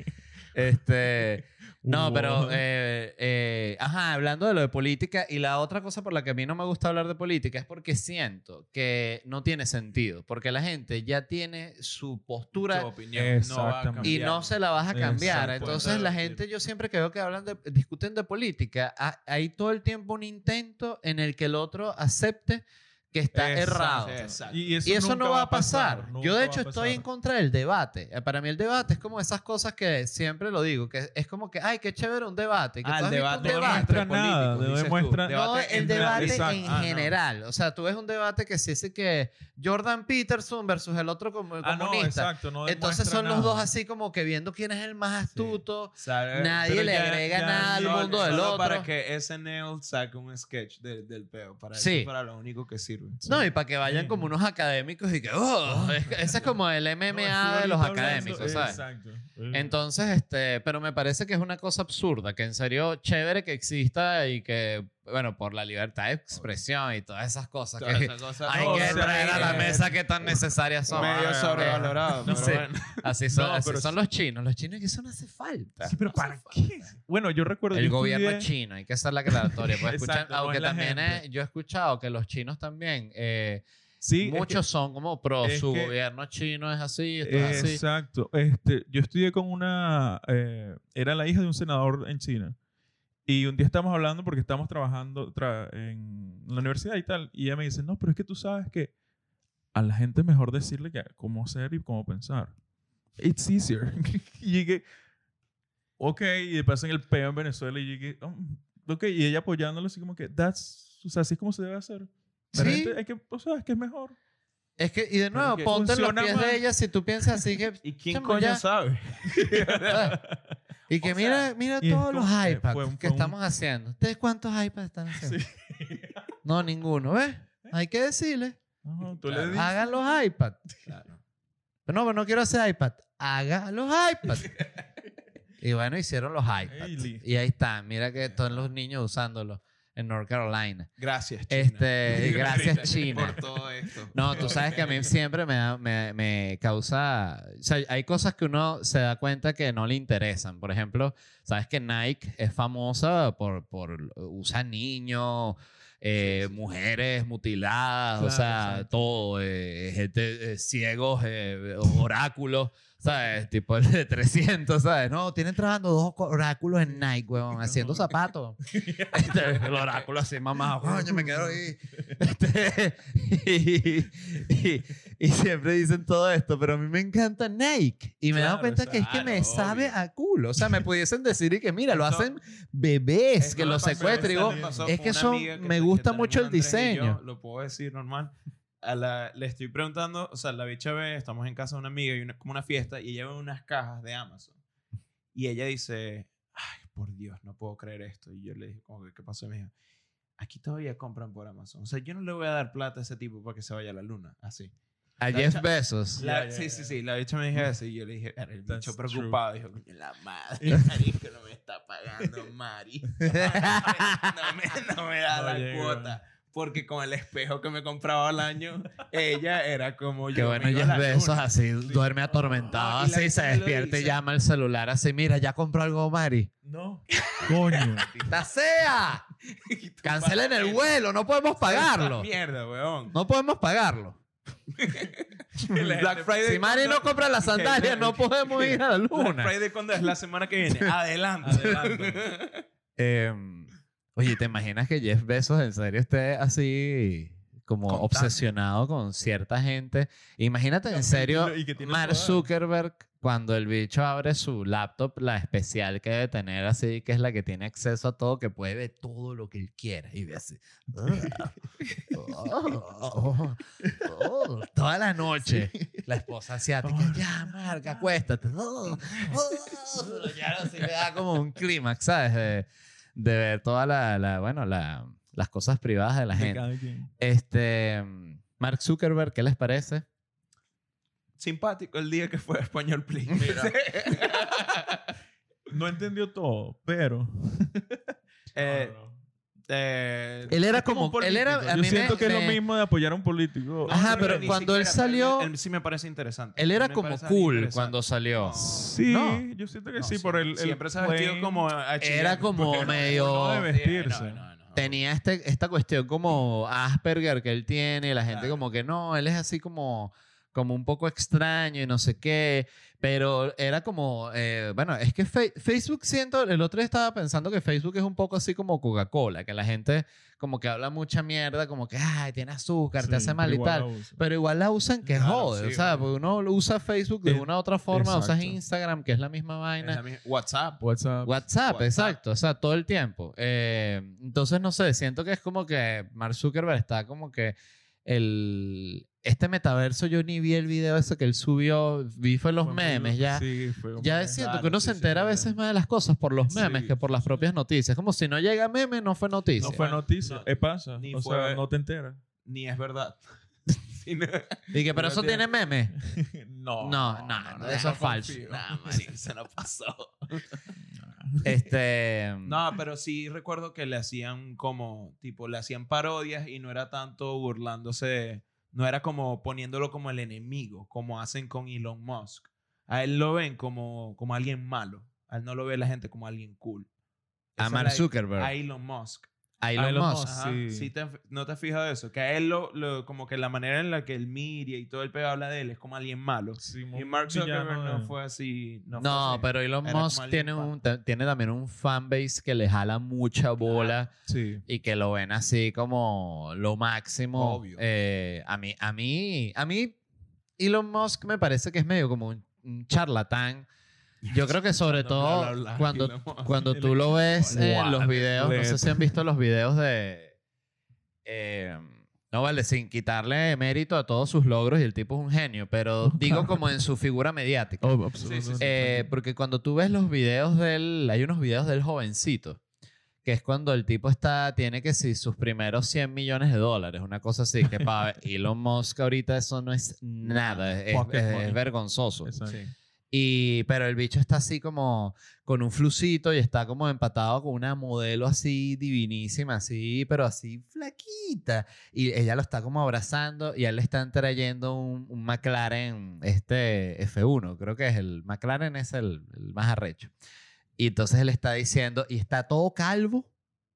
Este, no, pero, eh, eh, ajá, hablando de lo de política, y la otra cosa por la que a mí no me gusta hablar de política es porque siento que no tiene sentido, porque la gente ya tiene su postura Tu opinión no va a Exactamente. y cambiar. no se la vas a cambiar. Exacto. Entonces la gente, yo siempre que veo que hablan de, discuten de política, ha- hay todo el tiempo un intento en el que el otro acepte que está Exacto. errado. Exacto. Y eso nunca no va a pasar. Yo de hecho estoy en contra del debate. Eh, Para mí el debate es como esas cosas que siempre lo digo, que es como que, ay, qué chévere un debate. Que Ah, el debate No demuestra nada, no demuestra No, el debate Exacto. en Ah, no. general. O sea, tú ves un debate que si dice que Jordan Peterson versus el otro como Ah, no, comunista. exacto. No Entonces son los dos así como que viendo quién es el más astuto. Sabe- Nadie pero le ya- agrega ya nada al mundo del otro. para que SNL saque un sketch de- del peo. Para Sí. eso es para lo único que sirve. No, y para que vayan Sí. como unos académicos y que, oh, es- ese es como el MMA de los académicos, ¿sabes? Exacto. Entonces, este, pero me parece que es una cosa absurda, que en serio chévere que exista y que, bueno, por la libertad de expresión y todas esas cosas Todas que esas cosas. hay No, que traer a la eh, mesa que tan necesarias son. medio Ah, sobrevalorado. no sé. bueno. Así son, No, así son sí. los chinos. Los chinos que eso no hace falta. Sí, pero ¿para qué? Bueno, yo recuerdo El yo gobierno estudié- chino, hay que hacer la aclaratoria. Pues escuchan- aunque es también gente. eh, yo he escuchado que los chinos también, eh, Sí, es que- muchos son como pro, es su que- gobierno chino es así, esto es así. Exacto. Este, yo estudié con una... eh, era la hija de un senador en China. Y un día estábamos hablando porque estábamos trabajando tra- en la universidad y tal. Y ella me dice, no, pero es que tú sabes que a la gente es mejor decirle que cómo ser y cómo pensar. It's easier. y llegué, ok, y después en el peo en Venezuela y llegué, "Oh, ok, y ella apoyándolo así como que, that's, o sea, así es como se debe hacer. La Sí. gente, hay que, o sea, es que es mejor. Es que, y de nuevo, ponte en los pies más. de ella si tú piensas así que... ¿Y quién coño ya. sabe? Y que O mira, sea, mira todos los eh, iPads fue que un- estamos haciendo. ¿Ustedes cuántos iPads están haciendo? No, ninguno, ¿ves? Hay que decirle. No, tú Claro. le dices. Hagan los iPads. Claro. Pero no, pero no quiero hacer iPad. Haga los iPads. y bueno, hicieron los iPads. Y ahí están. Mira que todos los niños usándolos en North Carolina. Gracias, China. Este, gracias, China. Por todo esto. No, tú sabes que a mí siempre me, da- me, me causa... O sea, hay cosas que uno se da cuenta que no le interesan. Por ejemplo, sabes que Nike es famosa por, por usar niños, eh, mujeres mutiladas, o Claro, sea, exacto. todo, eh, gente eh, ciegos, eh, oráculos, ¿sabes? Tipo el de 300, ¿sabes? No, tienen trabajando dos oráculos en Nike, weón, haciendo zapatos. Este, el oráculo así, mamá, coño, me quedo ahí. Este, y, y- y siempre dicen todo esto, pero a mí me encanta Nike. Y me he dado Claro, cuenta que es que me claro, sabe obvio. a culo. O sea, me pudiesen decir y que, mira, lo hacen bebés, que lo secuestran. Es que son, me gusta mucho el y yo, diseño. lo puedo decir normal. A la, le estoy preguntando, o sea, la bicha ve, estamos en casa de una amiga y una, como una fiesta y ella ve unas cajas de Amazon. Y ella dice, ay, por Dios, no puedo creer esto. Y yo le dije, como que, ¿qué pasó? Y me dijo, aquí todavía compran por Amazon. O sea, yo no le voy a dar plata a ese tipo para que se vaya a la luna. Así. A La Jeff cha- Bezos. La- Ya, ya, sí, ya. sí, sí. La bicha me dijo eso y yo le dije, era el That's bicho true. preocupado. Dijo, coño, la madre, marico, no me está pagando, Mari. No me, no me da No la llega. cuota. Porque con el espejo que me compraba al año, ella era como yo. Qué bueno, me iba a Jeff la Bezos luna. así, duerme atormentado, la así, se despierta y llama al celular así, mira, ya compró algo Mari. No. Coño. ¡Maldita sea! Cancelen el vuelo, no podemos pagarlo. Mierda, weón. No podemos pagarlo. Black Friday. Si Mari no compra las sandalias, no podemos ir a la Black luna. Friday cuando es la semana que viene. Adelante. Adelante. Eh, oye, ¿te imaginas que Jeff Bezos en serio esté así como obsesionado con cierta gente? Imagínate en serio Mark. Zuckerberg cuando el bicho abre su laptop, la especial que debe tener así, que es la que tiene acceso a todo, que puede ver todo lo que él quiera y ve así. Oh, oh, oh, toda la noche. La esposa asiática, ya, Marca, acuéstate. Pero ya así le da como un clímax, ¿sabes? De, de ver toda la, la- bueno, la- las cosas privadas de la De gente. Este, Mark Zuckerberg, ¿qué les parece? Simpático el día que fue a Español Please. No entendió todo, pero. Eh, No, no. Eh, Él era como él era, Yo mí siento me- que es lo mismo de apoyar a un político. Ajá, pero cuando él salió- él- él sí me parece interesante. él era como cool cuando salió. Sí, No. yo siento que No, sí, por el. Siempre se ha vestido como. Era como medio- No debe vestirse. Sí, no, no, no. Tenía este, esta cuestión como Asperger que él tiene, la gente Claro. como que no, él es así como, como un poco extraño y no sé qué, pero era como, eh, bueno, es que Fe- Facebook siento, el otro día estaba pensando que Facebook es un poco así como Coca-Cola, que la gente como que habla mucha mierda, como que, ay, tiene azúcar, Sí, te hace mal y tal. Pero igual la usan que Claro, jode, sí, o sea, porque uno usa Facebook de Eh, una u otra forma, usas exacto. Instagram, que es la misma vaina. la misma-. WhatsApp. WhatsApp, WhatsApp. exacto, o sea, todo el tiempo. Eh, entonces, no sé, siento que es como que Mark Zuckerberg está como que el... Este metaverso, yo ni vi el video ese que él subió, vi fue los Fue muy- memes, ya. Sí, fue Ya siento Claro, que uno se entera a veces más de las cosas por los memes Sí, que por las sí, propias noticias. Como si no llega meme, no fue noticia. No fue noticia. No, eh, pasa. ni o fue- sea, no te enteras. ni es verdad. No- Y que, pero No eso tiene tiene- meme. No, No, no, eso es falso. marico, se nos pasó. Este. No, pero sí recuerdo que le hacían como, tipo, le hacían parodias y no era tanto burlándose, no era como poniéndolo como el enemigo, como hacen con Elon Musk. A él lo ven como, como alguien malo. A él no lo ve la gente como alguien cool. A Mark Zuckerberg. A Elon Musk. A Elon, Elon Musk. Musk. Sí. sí te- ¿No te has fijado eso? Que a él lo, lo- como que la manera en la que el media y todo el pedo habla de él es como alguien malo. Sí, Y Mark Zuckerberg no fue así. No, fue No, así. pero Elon Era Musk tiene, un, tiene también un fanbase que le jala mucha bola Sí. y que lo ven así como lo máximo. Obvio. Eh, a mí, a mí, a mí, Elon Musk me parece que es medio como un, un charlatán. Yo creo que sobre todo bla, bla, cuando, cuando tú lo ves en los videos, no sé si han visto los videos de... eh, no vale, sin quitarle mérito a todos sus logros y el tipo es un genio, pero digo como en su figura mediática. Oh, sí, sí. absolutamente. Eh, porque cuando tú ves los videos del... Hay unos videos del jovencito, que es cuando el tipo está, tiene que si sus primeros 100 millones de dólares, una cosa así, que para Elon Musk ahorita eso no es nada, es, es- vergonzoso. Exacto. Y, pero el bicho está así como con un flucito y está como empatado con una modelo así divinísima, así, pero así flaquita. Y ella lo está como abrazando y a él le están trayendo un, un McLaren, este F1, creo que es el McLaren es el, el más arrecho. Y entonces él está diciendo, y está todo calvo,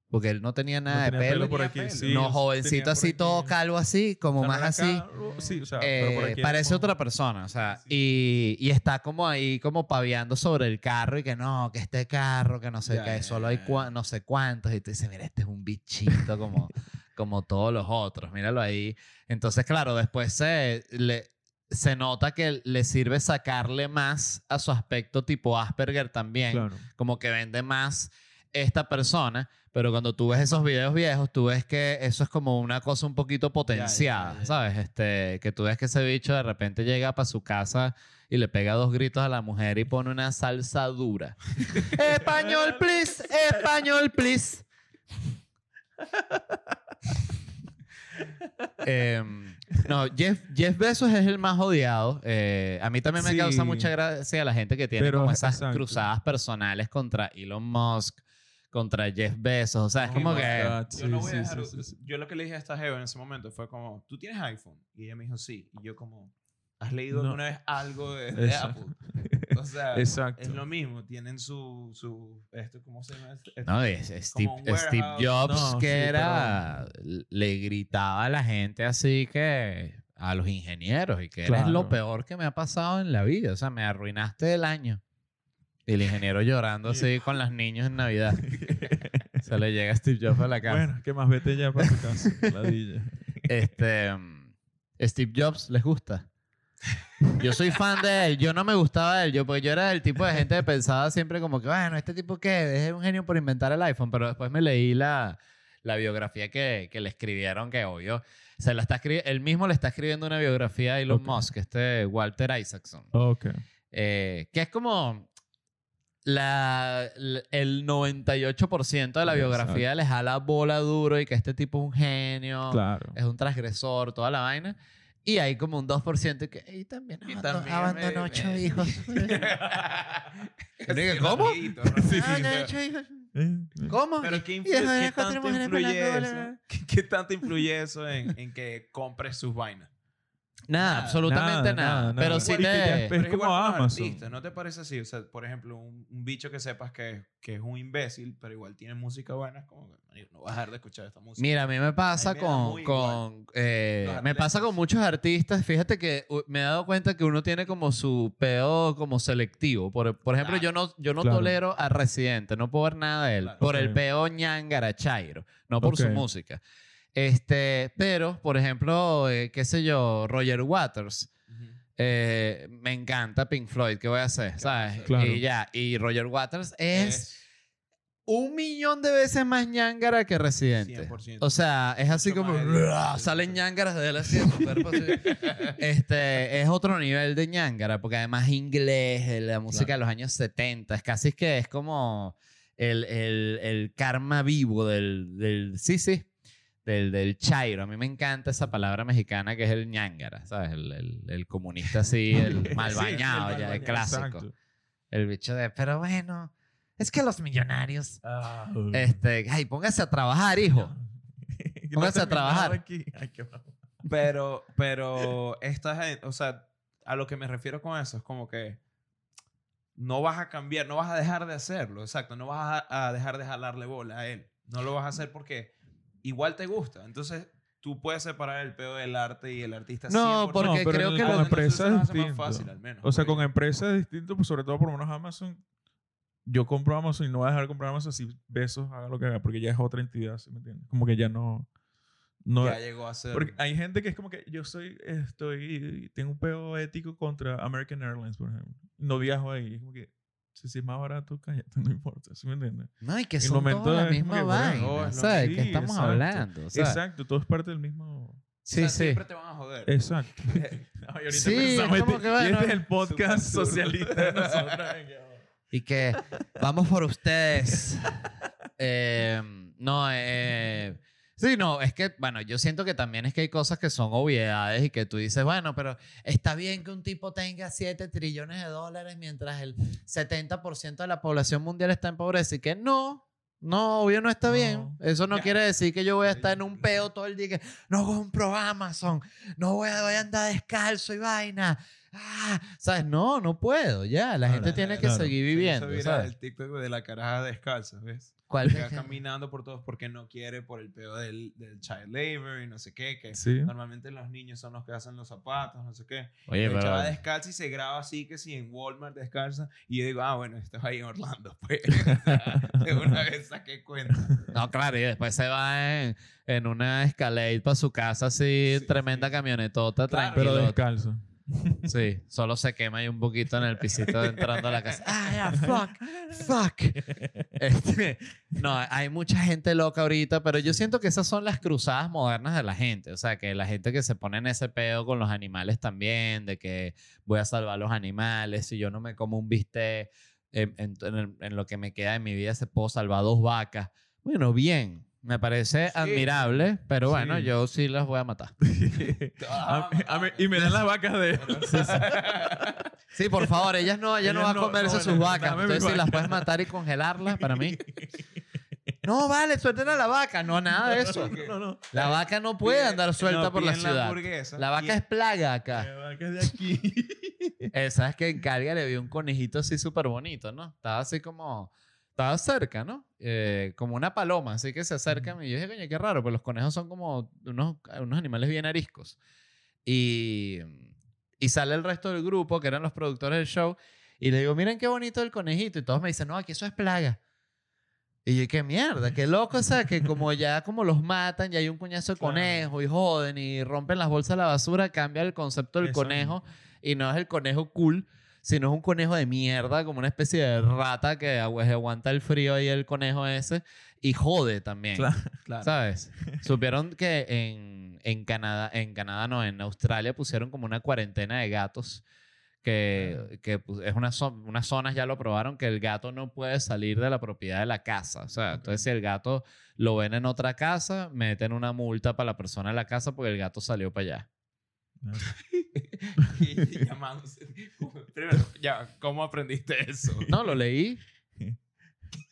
porque él no tenía nada No de tenía pelo. por aquí. pelo. sí, no, jovencito así, todo calvo así, como O sea, más así. acá, Sí, o sea, pero por Eh, aquí parece como- otra persona, o sea, Sí. y, y está como ahí, como paviando sobre el carro y que no, que este carro, que no sé qué, solo hay no sé cuántos, y tú dices, mira, este es un bichito como, como todos los otros, míralo ahí. Entonces, claro, después se, le, se nota que le sirve sacarle más a su aspecto tipo Asperger también, Claro. como que vende más esta persona, pero cuando tú ves esos videos viejos, tú ves que eso es como una cosa un poquito potenciada, ya, ya. ¿sabes? Este, que tú ves que ese bicho de repente llega para su casa y le pega dos gritos a la mujer y pone una salsa dura. español, please, español, please. Em, no, Jeff, Jeff Bezos es el más odiado. Eh, a mí también me Sí. causa mucha gracia la gente que tiene como esas exacto. cruzadas personales contra Elon Musk, contra Jeff Bezos. O sea, es Oh como que... Yo, no sí, voy a sí, dejar- sí, sí. yo lo que le dije a esta Jeva en ese momento fue como, ¿tú tienes iPhone? Y ella me dijo, sí. Y yo como, ¿has leído No. alguna vez algo de. Apple? O sea, Exacto. es lo mismo. Tienen su, su esto, ¿cómo se llama? Este- No, es- es Steve, Como un Steve warehouse. Jobs No, que sí, era... Le gritaba a la gente así que... A los ingenieros y que eres lo Claro. peor que me ha pasado en la vida. O sea, me arruinaste el año. Y el ingeniero llorando así con los niños en Navidad. Se le llega Steve Jobs a la casa. Bueno, ¿qué más? Vete ya para tu casa. Este, Steve Jobs, ¿les gusta? Yo soy fan de él. Yo no me gustaba de él. Yo, porque yo era el tipo de gente que pensaba siempre como que, bueno, ¿este tipo qué? Es un genio por inventar el iPhone. Pero después me leí la, la biografía que, que le escribieron, que obvio. Se la está él mismo le está escribiendo una biografía a Elon Ok. Musk, este Walter Isaacson. Ok. Eh, que es como la, el 98% de la biografía le jala bola duro y que este tipo es un genio, Claro. es un transgresor, toda la vaina. Y hay como un 2% que y también, Y abandonó- también abandonó me- ocho me- hijos. ¿Cómo? rapidito, rapidito. Abandonó ocho hijos. Eh, eh. ¿Cómo? Pero ¿qué, influ- qué tanto influye eso? ¿Qué, qué tanto influye eso en, en que compres sus vainas? Nada, Nada, absolutamente nada, nada. nada, Pero nada. sí te... Es Pero como con los Amazon. artistas, ¿no te parece así? O sea, por ejemplo, un, un bicho que sepas que, que es un imbécil, pero igual tiene música buena, es como que no vas a dejar de escuchar esta música. Mira, a mí me pasa mí me con, con eh, me pasa con muchos artistas. Fíjate que uh, me he dado cuenta que uno tiene como su peo como selectivo. Por, por ejemplo, Claro. yo no, yo no Claro. tolero a Residente, no puedo ver nada de él. Claro. Por el Ok. peo ñangara chairo, no por su música. Este, pero, por ejemplo, eh, qué sé yo, Roger Waters. Eh, me encanta Pink Floyd, ¿qué voy a hacer? ¿Sabes? Claro. Y ya, y Roger Waters es un millón de veces más ñangara que Residente. 100%. O sea, es así Mucho como salen sí. ñangaras de él así en su cuerpo. así. Este, es otro nivel de ñangara, porque además inglés, eh, la música Claro. de los años 70, es casi que es como el, el- el karma vivo del, del sí, sí, del, del chairo. A mí me encanta esa palabra mexicana que es el ñángara, ¿sabes? El, el- el comunista así, el mal Sí, bañado, el ya, el clásico. exacto. El bicho de, pero bueno, es que los millonarios, Ah, este, ay, póngase a trabajar, hijo. Póngase a trabajar. aquí. Ay, qué bravo. Pero, pero esta gente, o sea, a lo que me refiero con eso es como que no vas a cambiar, no vas a dejar de hacerlo, exacto, no vas a, a dejar de jalarle bola a él. No lo vas a hacer porque igual te gusta. Entonces, tú puedes separar el pedo del arte y el artista. No, 100%. porque pero creo el- que con lo- empresas es más distinto. fácil, al menos. O sea, con porque- empresas distintas, pues sobre todo por lo menos Amazon. Yo compro Amazon y no voy a dejar de comprar Amazon si Besos haga lo que haga, porque ya es otra entidad, ¿sí me entiendes? Como que ya no. no ya llegó a ser. porque hay gente que es como que yo soy, estoy, tengo un peo ético contra American Airlines, por ejemplo. No viajo ahí. Es como que, si si es más barato, cállate, no importa, ¿sí me entiendes? No, y que El son todas la misma que, bueno, vaina, oh, ¿sabes? mismo. ¿Qué Sí, estamos exacto. hablando? o sea, Exacto, todo es parte del mismo. o Sí, sea, sí. Siempre te van a joder. Exacto. Ahorita Sí, pensamos, como este- que, y bueno, este es el podcast socialista de nosotros. Y que vamos por ustedes. Eh, no, eh, sí, no, es que, bueno, yo siento que también es que hay cosas que son obviedades y que tú dices, bueno, pero está bien que un tipo tenga 7 trillones de dólares mientras el 70% de la población mundial está en pobreza y que no. No, obvio no está bien. No. Eso no Ya. quiere decir que yo voy a estar en un peo todo el día que no compro Amazon, no voy a, voy a andar descalzo y vaina. Ah, ¿Sabes? No, no puedo, ya. La gente Claro, tiene que claro. seguir Se viviendo. viral ¿sabes? el TikTok de la caraja descalza, ¿ves? ¿Cuál Que va caminando por todos porque no quiere por el pedo del, del child labor y no sé qué, que Sí. normalmente los niños son los que hacen los zapatos, no sé qué. Oye, el pero... chaval descalza y se graba así que si en Walmart descalza y yo digo, ah, bueno, esto es ahí en Orlando, pues. de una vez saqué cuenta. No, claro, y después se va en, en una Escalade para su casa así, Sí, tremenda sí. camionetota, Claro, Pero tranquilo. descalzo. Sí, solo se quema ahí un poquito en el pisito entrando a la casa. Ah, ya, fuck, fuck. Este, no, hay mucha gente loca ahorita, pero yo siento que esas son las cruzadas modernas de la gente. O sea, que la gente que se pone en ese pedo con los animales también, de que voy a salvar los animales, si yo no me como un bistec, en, en- en lo que me queda de mi vida se puedo salvar dos vacas. Bueno, bien. Me parece admirable, pero bueno, yo sí las voy a matar. A mí- a mí- y me dan las vacas de... Sí, por favor, ellas no, ella no va a comerse no, sus no, vacas. Entonces, si las puedes matar y congelarlas para mí. No, vale, suelten a la vaca. No, nada de eso. No, no. La vaca no puede andar suelta por la ciudad. La vaca es plaga acá. vacas de aquí. Eh, ¿Sabes que en Calgary había un conejito así súper bonito, ¿no? Estaba así como... Estaba cerca, ¿no? Eh, como una paloma, así que se acercan y yo dije, coño, qué raro, pues los conejos son como unos, unos animales bien ariscos. Y, y sale el resto del grupo, que eran los productores del show, y le digo, miren qué bonito el conejito. Y todos me dicen, no, aquí eso es plaga. Y yo, qué mierda, qué loco, o sea, que como ya como los matan, ya hay un coñazo de Claro. conejo y joden y rompen las bolsas de la basura, cambia el concepto del Exacto. conejo y no es el conejo cool, sino es un conejo de mierda, como una especie de rata que agu- aguanta el frío ahí el conejo ese y jode también. Claro. Claro. ¿Sabes? Supieron que en, en Canadá, en Canadá no, en Australia pusieron como una cuarentena de gatos que, que pues, es una unas zonas ya lo probaron que el gato no puede salir de la propiedad de la casa. O sea, entonces si el gato lo ven en otra casa, meten una multa para la persona de la casa porque el gato salió para allá. y llamándose. Primero, ya, ¿cómo aprendiste eso? No, lo leí.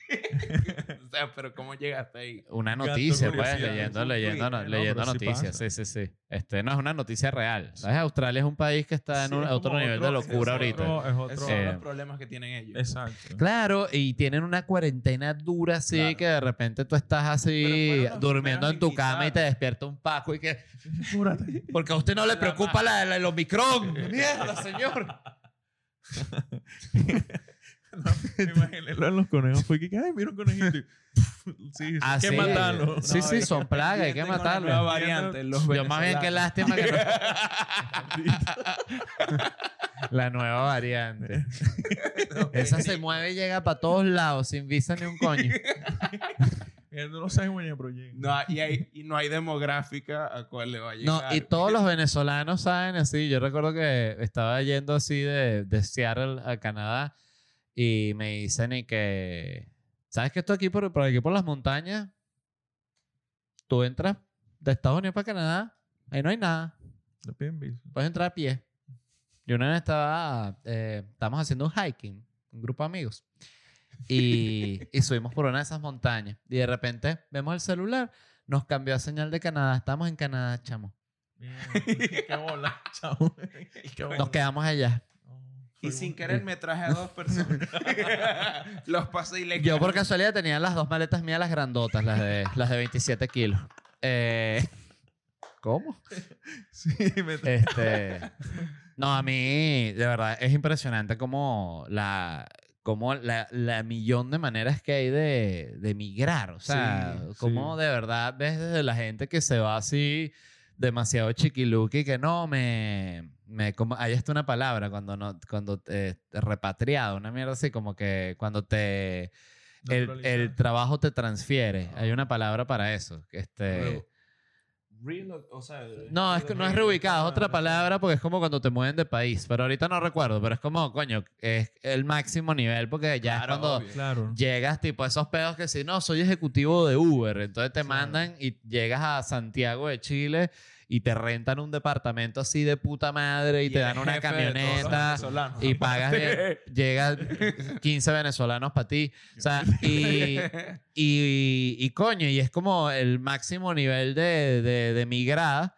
o sea, pero ¿cómo llegaste ahí? Una Gato noticia, pues, leyendo, leyendo, tweet, no- ¿no? leyendo noticias. Sí, sí, sí. Este, no es una noticia real. ¿Sabes? Australia es un país que está en Sí, un, es otro nivel otro- de locura es ahorita. otro- es otro- Esos son Eh, los problemas que tienen ellos. Exacto. Claro, y tienen una cuarentena dura así Claro. que de repente tú estás así durmiendo en tu cama y te quitar. depierta un paco y que porque a usted no le preocupa la, la- el Omicron. Mierda, señor. No, imagínenlo en los conejos. Fue que, ay, mira un conejito. y, sí, hay Ah, que matarlo. Sí, sí, es son plagas, hay que matarlos. nueva variante, los Yo más bien qué lástima que no. La nueva variante. Esa se mueve y llega para todos lados sin visa ni un coño. No lo sabe. No, y, hay, y no hay demográfica a cuál le va a No, llegar. y todos los venezolanos saben así. Yo recuerdo que estaba yendo así de, de Seattle a Canadá y me dicen y que, ¿sabes que esto aquí por, por aquí por las montañas? Tú entras de Estados Unidos para Canadá, ahí no hay nada. Puedes entrar a pie. Yo una vez estaba, eh, estábamos haciendo un hiking, un grupo de amigos, y, y subimos por una de esas montañas. Y de repente vemos el celular, nos cambió a señal de Canadá. Estamos en Canadá, chamo. Bien. Qué bola, chao. Qué bola. Nos quedamos allá. Y sin querer me traje a dos personas. Los pasé y le Yo por casualidad tenía las dos maletas mías, las grandotas, las de, las de 27 kilos. Eh, ¿Cómo? Sí, me Este, no, a mí, de verdad, es impresionante como la, como la, la millón de maneras que hay de, de migrar. O sea, Sí, como sí. de verdad ves desde la gente que se va así demasiado chiquiluki que no me... me como, una palabra cuando no cuando te, te repatriado, una mierda así como que cuando te... El, el trabajo te transfiere. Hay una palabra para eso. Este, Real, o sea, no, es que no es reubicado, es otra palabra porque es como cuando te mueven de país. Pero ahorita no recuerdo, pero es como, coño, es el máximo nivel porque ya es cuando. Claro. llegas, tipo, esos pedos que si no, soy ejecutivo de Uber. Entonces te Claro. mandan y llegas a Santiago de Chile y te rentan un departamento así de puta madre y, te dan una camioneta. Y pagas, bien, llegan 15 venezolanos para ti. O sea, y, y, y coño, y es como el máximo nivel de, de, de migrada.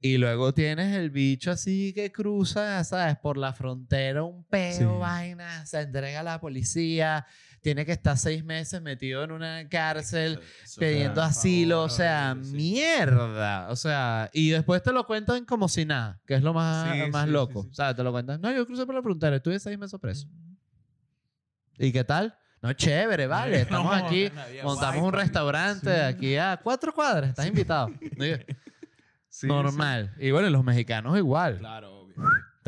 Y luego tienes el bicho así que cruza, ¿sabes? Por la frontera, un peo, Sí. vaina, se entrega a la policía, tiene que estar seis meses metido en una cárcel pidiendo asilo, o sea, mierda. O sea, y después te lo cuentan como si nada, que es lo más, Sí, más loco. O sea, te lo cuentan. No, yo crucé por la frontera, estuve seis meses preso. ¿Y qué tal? No, chévere, vale. Estamos No, aquí, montamos un restaurante aquí a cuatro cuadras, estás invitado. Normal. Y bueno, los mexicanos igual, Claro.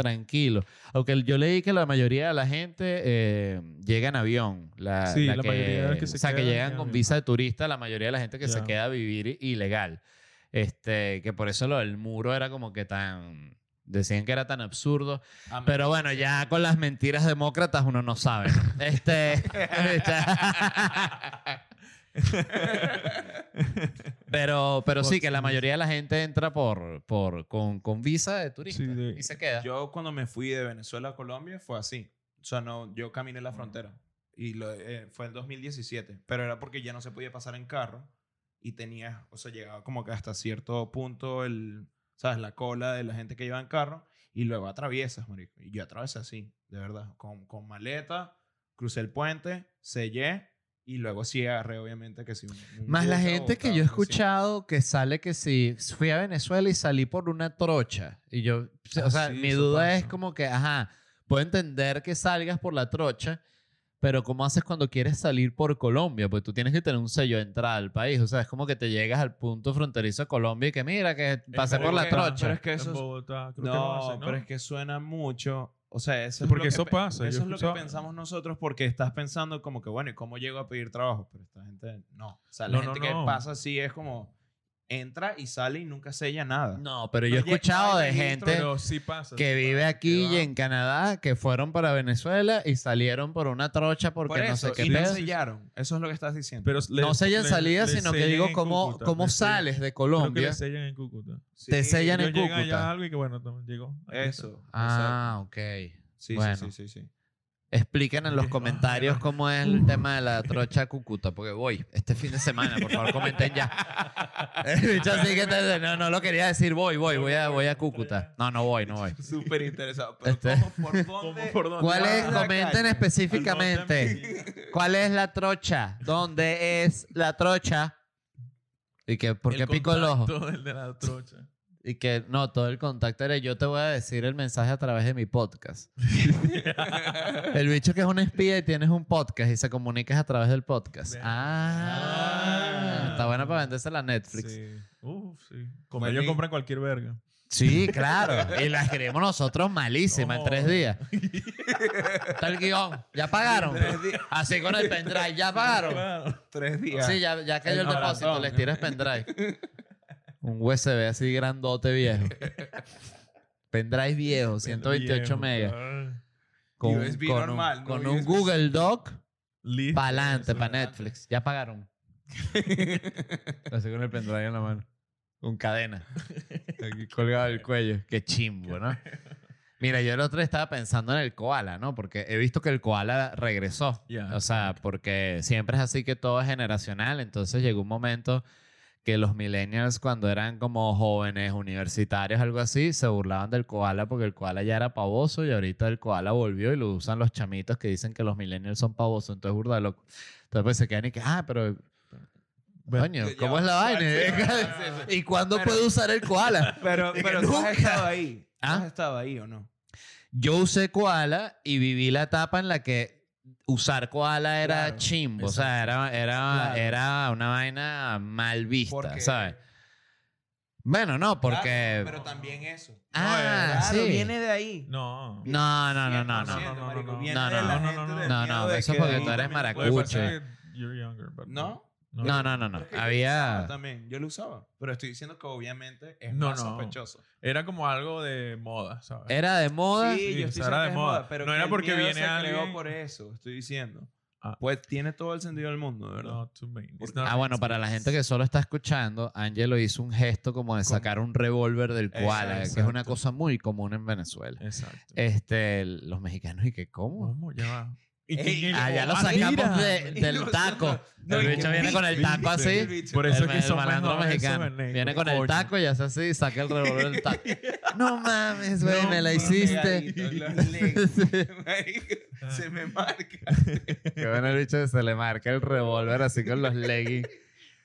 Tranquilo. Aunque yo leí que la mayoría de la gente eh, llega en avión. La, Sí, la la que, mayoría de que se O sea, que llegan con avión. visa de turista, la mayoría de la gente que se queda a vivir ilegal. Este, que por eso lo del muro era como que tan... Decían que era tan absurdo. Amén. Pero bueno, ya con las mentiras demócratas uno no sabe. Este. pero pero sí, que la mayoría de la gente entra por, por, con, con visa de turista Sí, de- y se queda. Yo cuando me fui de Venezuela a Colombia fue así. O sea, no, yo caminé la frontera. Y lo, eh, fue en 2017. Pero era porque ya no se podía pasar en carro. Y tenía, o sea, llegaba como que hasta cierto punto el, ¿sabes? La cola de la gente que iba en carro. Y luego atraviesas, marico. Y yo atravesé así, de verdad. Con, con maleta, crucé el puente, sellé. Y luego sí agarré, obviamente, que sí. un- un Más la gente que yo he escuchado que sale que si fui a Venezuela y salí por una trocha. Y yo, o Ah, sea, sí, mi duda es pasa. como que, ajá, puedo entender que salgas por la trocha, pero ¿cómo haces cuando quieres salir por Colombia? Pues tú tienes que tener un sello de entrada al país. O sea, es como que te llegas al punto fronterizo de Colombia y que mira, que pasé por la trocha. pero es que eso es- Bogotá, creo que No, no hacen, ¿no? pero es que suena mucho. O sea, eso es Porque lo que eso pe- pasa, Eso es lo que pensamos nosotros porque estás pensando como que, bueno, ¿y cómo llego a pedir trabajo? Pero esta gente no. O sea, la No, no, gente que no. pasa así es como entra y sale y nunca sella nada. No, pero No yo he escuchado de gente Pero sí pasa. que sí vive pasa, aquí que y en Canadá que fueron para Venezuela y salieron por una trocha porque Por no sé qué y no sellaron. Eso es lo que estás diciendo. Pero le- no sellan le- salida, le sino que digo cómo, Cúcuta, cómo sellan- sales de Creo que Colombia. le sellan en Cúcuta. te sellan en Cúcuta. allá algo y que bueno, llegó. Eso. Ah, ok. Sí, bueno. sí, sí, sí, sí. Expliquen en los comentarios cómo es el tema de la trocha Cúcuta, porque voy este fin de semana, por favor, comenten ya. El bicho así que te- no, no lo quería decir, voy, voy, voy a, voy a Cúcuta. No, no voy, no voy. Súper interesado. Pero Este- ¿cómo, ¿por ¿Cómo, dónde? por dónde? ¿Cuál ¿Cuál es? la Comenten calle? específicamente. ¿Cuál es la trocha? ¿Dónde es la trocha? Y que, ¿por qué pico el ojo? contacto del de la trocha. Y que no, todo el contacto era yo te voy a decir el mensaje a través de mi podcast. el bicho que es un espía y tienes un podcast y se comunicas a través del podcast. Ah, está buena para venderse la Netflix. Sí. Uf, sí. Como ellos compran cualquier verga. Sí, claro. Y la escribimos nosotros malísima en tres días. Está el guion. ¿Ya pagaron? Así con el pendrive. ¿Ya pagaron? Claro. Tres días. Sí, ya, ya cayó el, El depósito. Les tiras pendrive. Un USB así grandote viejo. Pendrive viejo, 128 Viejo, megas. Con, USB con normal, un, no con un. Google Doc Listo. para adelante, para Netflix. Ya pagaron. Así con el pendrive en la mano. con cadena. Aquí colgado del cuello. Qué chimbo, ¿no? Mira, yo el otro día estaba pensando en el koala, ¿no? Porque he visto que el koala regresó. O sea, porque siempre es así que todo es generacional. Entonces llegó un momento que los millennials cuando eran como jóvenes, universitarios, algo así, se burlaban del koala porque el koala ya era pavoso y ahorita el koala volvió y lo usan los chamitos que dicen que los millennials son pavosos. Entonces, burda de loco. Entonces, pues se quedan y que, ah, pero... Coño, ¿cómo es la vaina? ¿Y cuándo Pero- puede usar el koala? Pero, pero tú has estado ahí. ¿Tú ¿Ah? has estado ahí o no? Yo usé koala y viví la etapa en la que usar koala era Claro, chimbo. O sea, era, era, Claro. era una vaina mal vista, ¿sabes? Bueno, no, porque... Claro, pero también eso. Ah, Claro, sí. viene de ahí. No. No, no, no, no, 100%, no. no, no, no, no, no, no, no, no, no, no, but ¿No? No, no, no, no. Es que yo Había... usaba también, yo lo usaba. Pero estoy diciendo que obviamente es No, más no. sospechoso. Era como algo de moda, ¿sabes? Era de moda. Sí, Sí, yo o estoy sea, era diciendo de que moda. moda, pero No que era el porque miedo viene se creó alguien- por eso, estoy diciendo. Ah. Pues tiene todo el sentido del mundo, ¿verdad? No, Ah, bueno, para la gente que solo está escuchando, Angelo hizo un gesto como de sacar un revólver del koala, que es una cosa muy común en Venezuela. Exacto. Este, los mexicanos, ¿y qué cómo? ¿Cómo? Ya va. Ey, Ah, lo Ah, sacamos de- del taco. no, el bicho viene con el taco así. Por eso el, es que son malandro mexicano. Viene con el taco y hace así y saca el revólver del taco. no mames, güey, No me la hiciste. Marico, Se me marca. Qué bueno el bicho se le marca el revólver así con los leggings.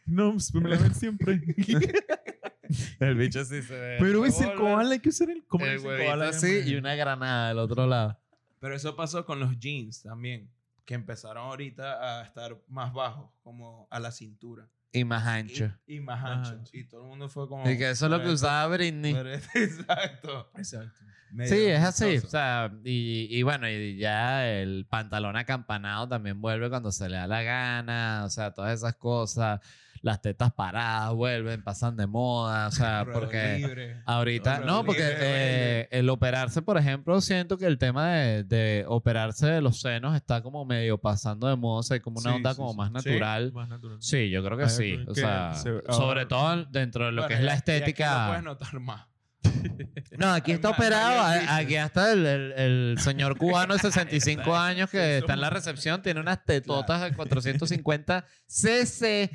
No, pues, me la ven siempre. El bicho sí se ve. Pero ese koala hay que ser el... ¿Cómo El koala? así y una granada del otro lado. Pero eso pasó con los jeans también, que empezaron ahorita a estar más bajos, como a la cintura. Y más ancho. Y, y más Más ancho. ancho. Y todo el mundo fue como... Y que eso es lo que usaba Britney. Exacto. Exacto. Medio Sí, es así. O sea, y, y bueno, y ya el pantalón acampanado también vuelve cuando se le da la gana. O sea, todas esas cosas. Las tetas paradas vuelven, pasan de moda. O sea, porque libre. ahorita. No, porque eh, el operarse, por ejemplo, siento que el tema de, de operarse de los senos está como medio pasando de moda. O sea, como una Sí, onda sí, como sí. más natural. Más natural. Sí, yo creo que sí. O porque sea, se- sobre todo dentro de lo que es la estética. puedes notar más. No, aquí está operado. a- Aquí está el, el- el señor cubano de 65 años que está en la recepción. Tiene unas tetotas de 450 cc.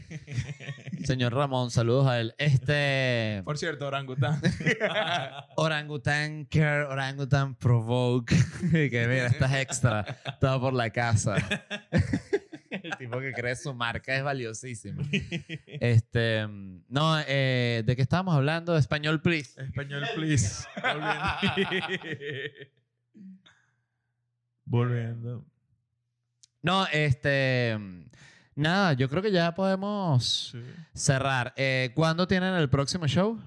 Señor Ramón, saludos a él. Este. Por cierto, orangután. Orangutan Care, Orangutan Provoke. que mira, estás extra. Todo por la casa. El tipo que cree su marca es valiosísimo. Este. No, eh, ¿de qué estábamos hablando? Español, please. Español, please. Volviendo. Volviendo. No, este. Nada, yo creo que ya podemos Sí. cerrar. Eh, ¿Cuándo tienen el próximo show?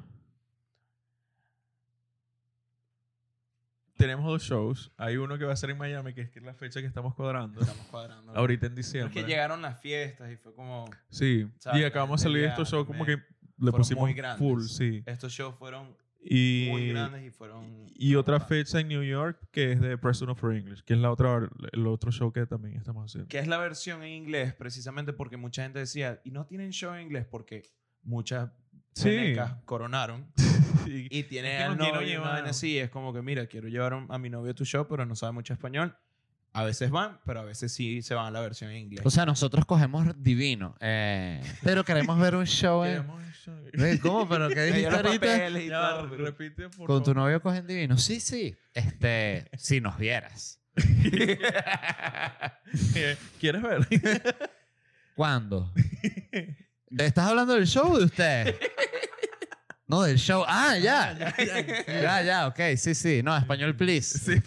Tenemos dos shows. Hay uno que va a ser en Miami, que es que es la fecha que estamos cuadrando. Estamos cuadrando. Ahorita en Es diciembre. que llegaron las fiestas y fue como... Sí. ¿Sabes? Y acabamos de salir de estos shows como que le pusimos muy grandes. full, sí. Estos shows fueron Y, muy grandes y fueron... y otra fueron- fecha en New York que es de President for English, que es la otra, el otro show que también estamos haciendo. Que es la versión en inglés, precisamente porque mucha gente decía, y no tienen show en inglés porque muchas Sí. venecas coronaron Y- y tiene Es que al no novio una llevar- vaina así. Es como que, mira, quiero llevar a mi novio a tu show, pero no sabe mucho español. A veces van, pero a veces sí se van a la versión en inglés. O sea, nosotros cogemos divino. eh, pero queremos ver un show. en- Queremos un show. Ve, ¿Cómo? ¿Pero qué Me dio dijiste los ahorita? papeles y Ya, todo, pero- repite, por ¿Con tu favor. novio cogen divino? Sí, sí. Este, si nos vieras. ¿Quieres ver? ¿Cuándo? ¿Estás hablando del show o de usted? No, del show. Ah, ya. Ya, ya, ok. Sí, sí. No, español, please. Sí.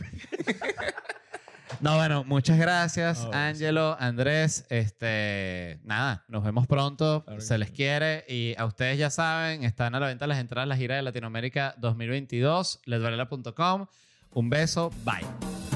No, bueno, muchas gracias, Oh, Angelo, Andrés. Este, nada, nos vemos pronto. Claro Se les sí. quiere. Y a ustedes ya saben, están a la venta las entradas a la gira de Latinoamérica 2022, ledvarela.com. Un beso, bye.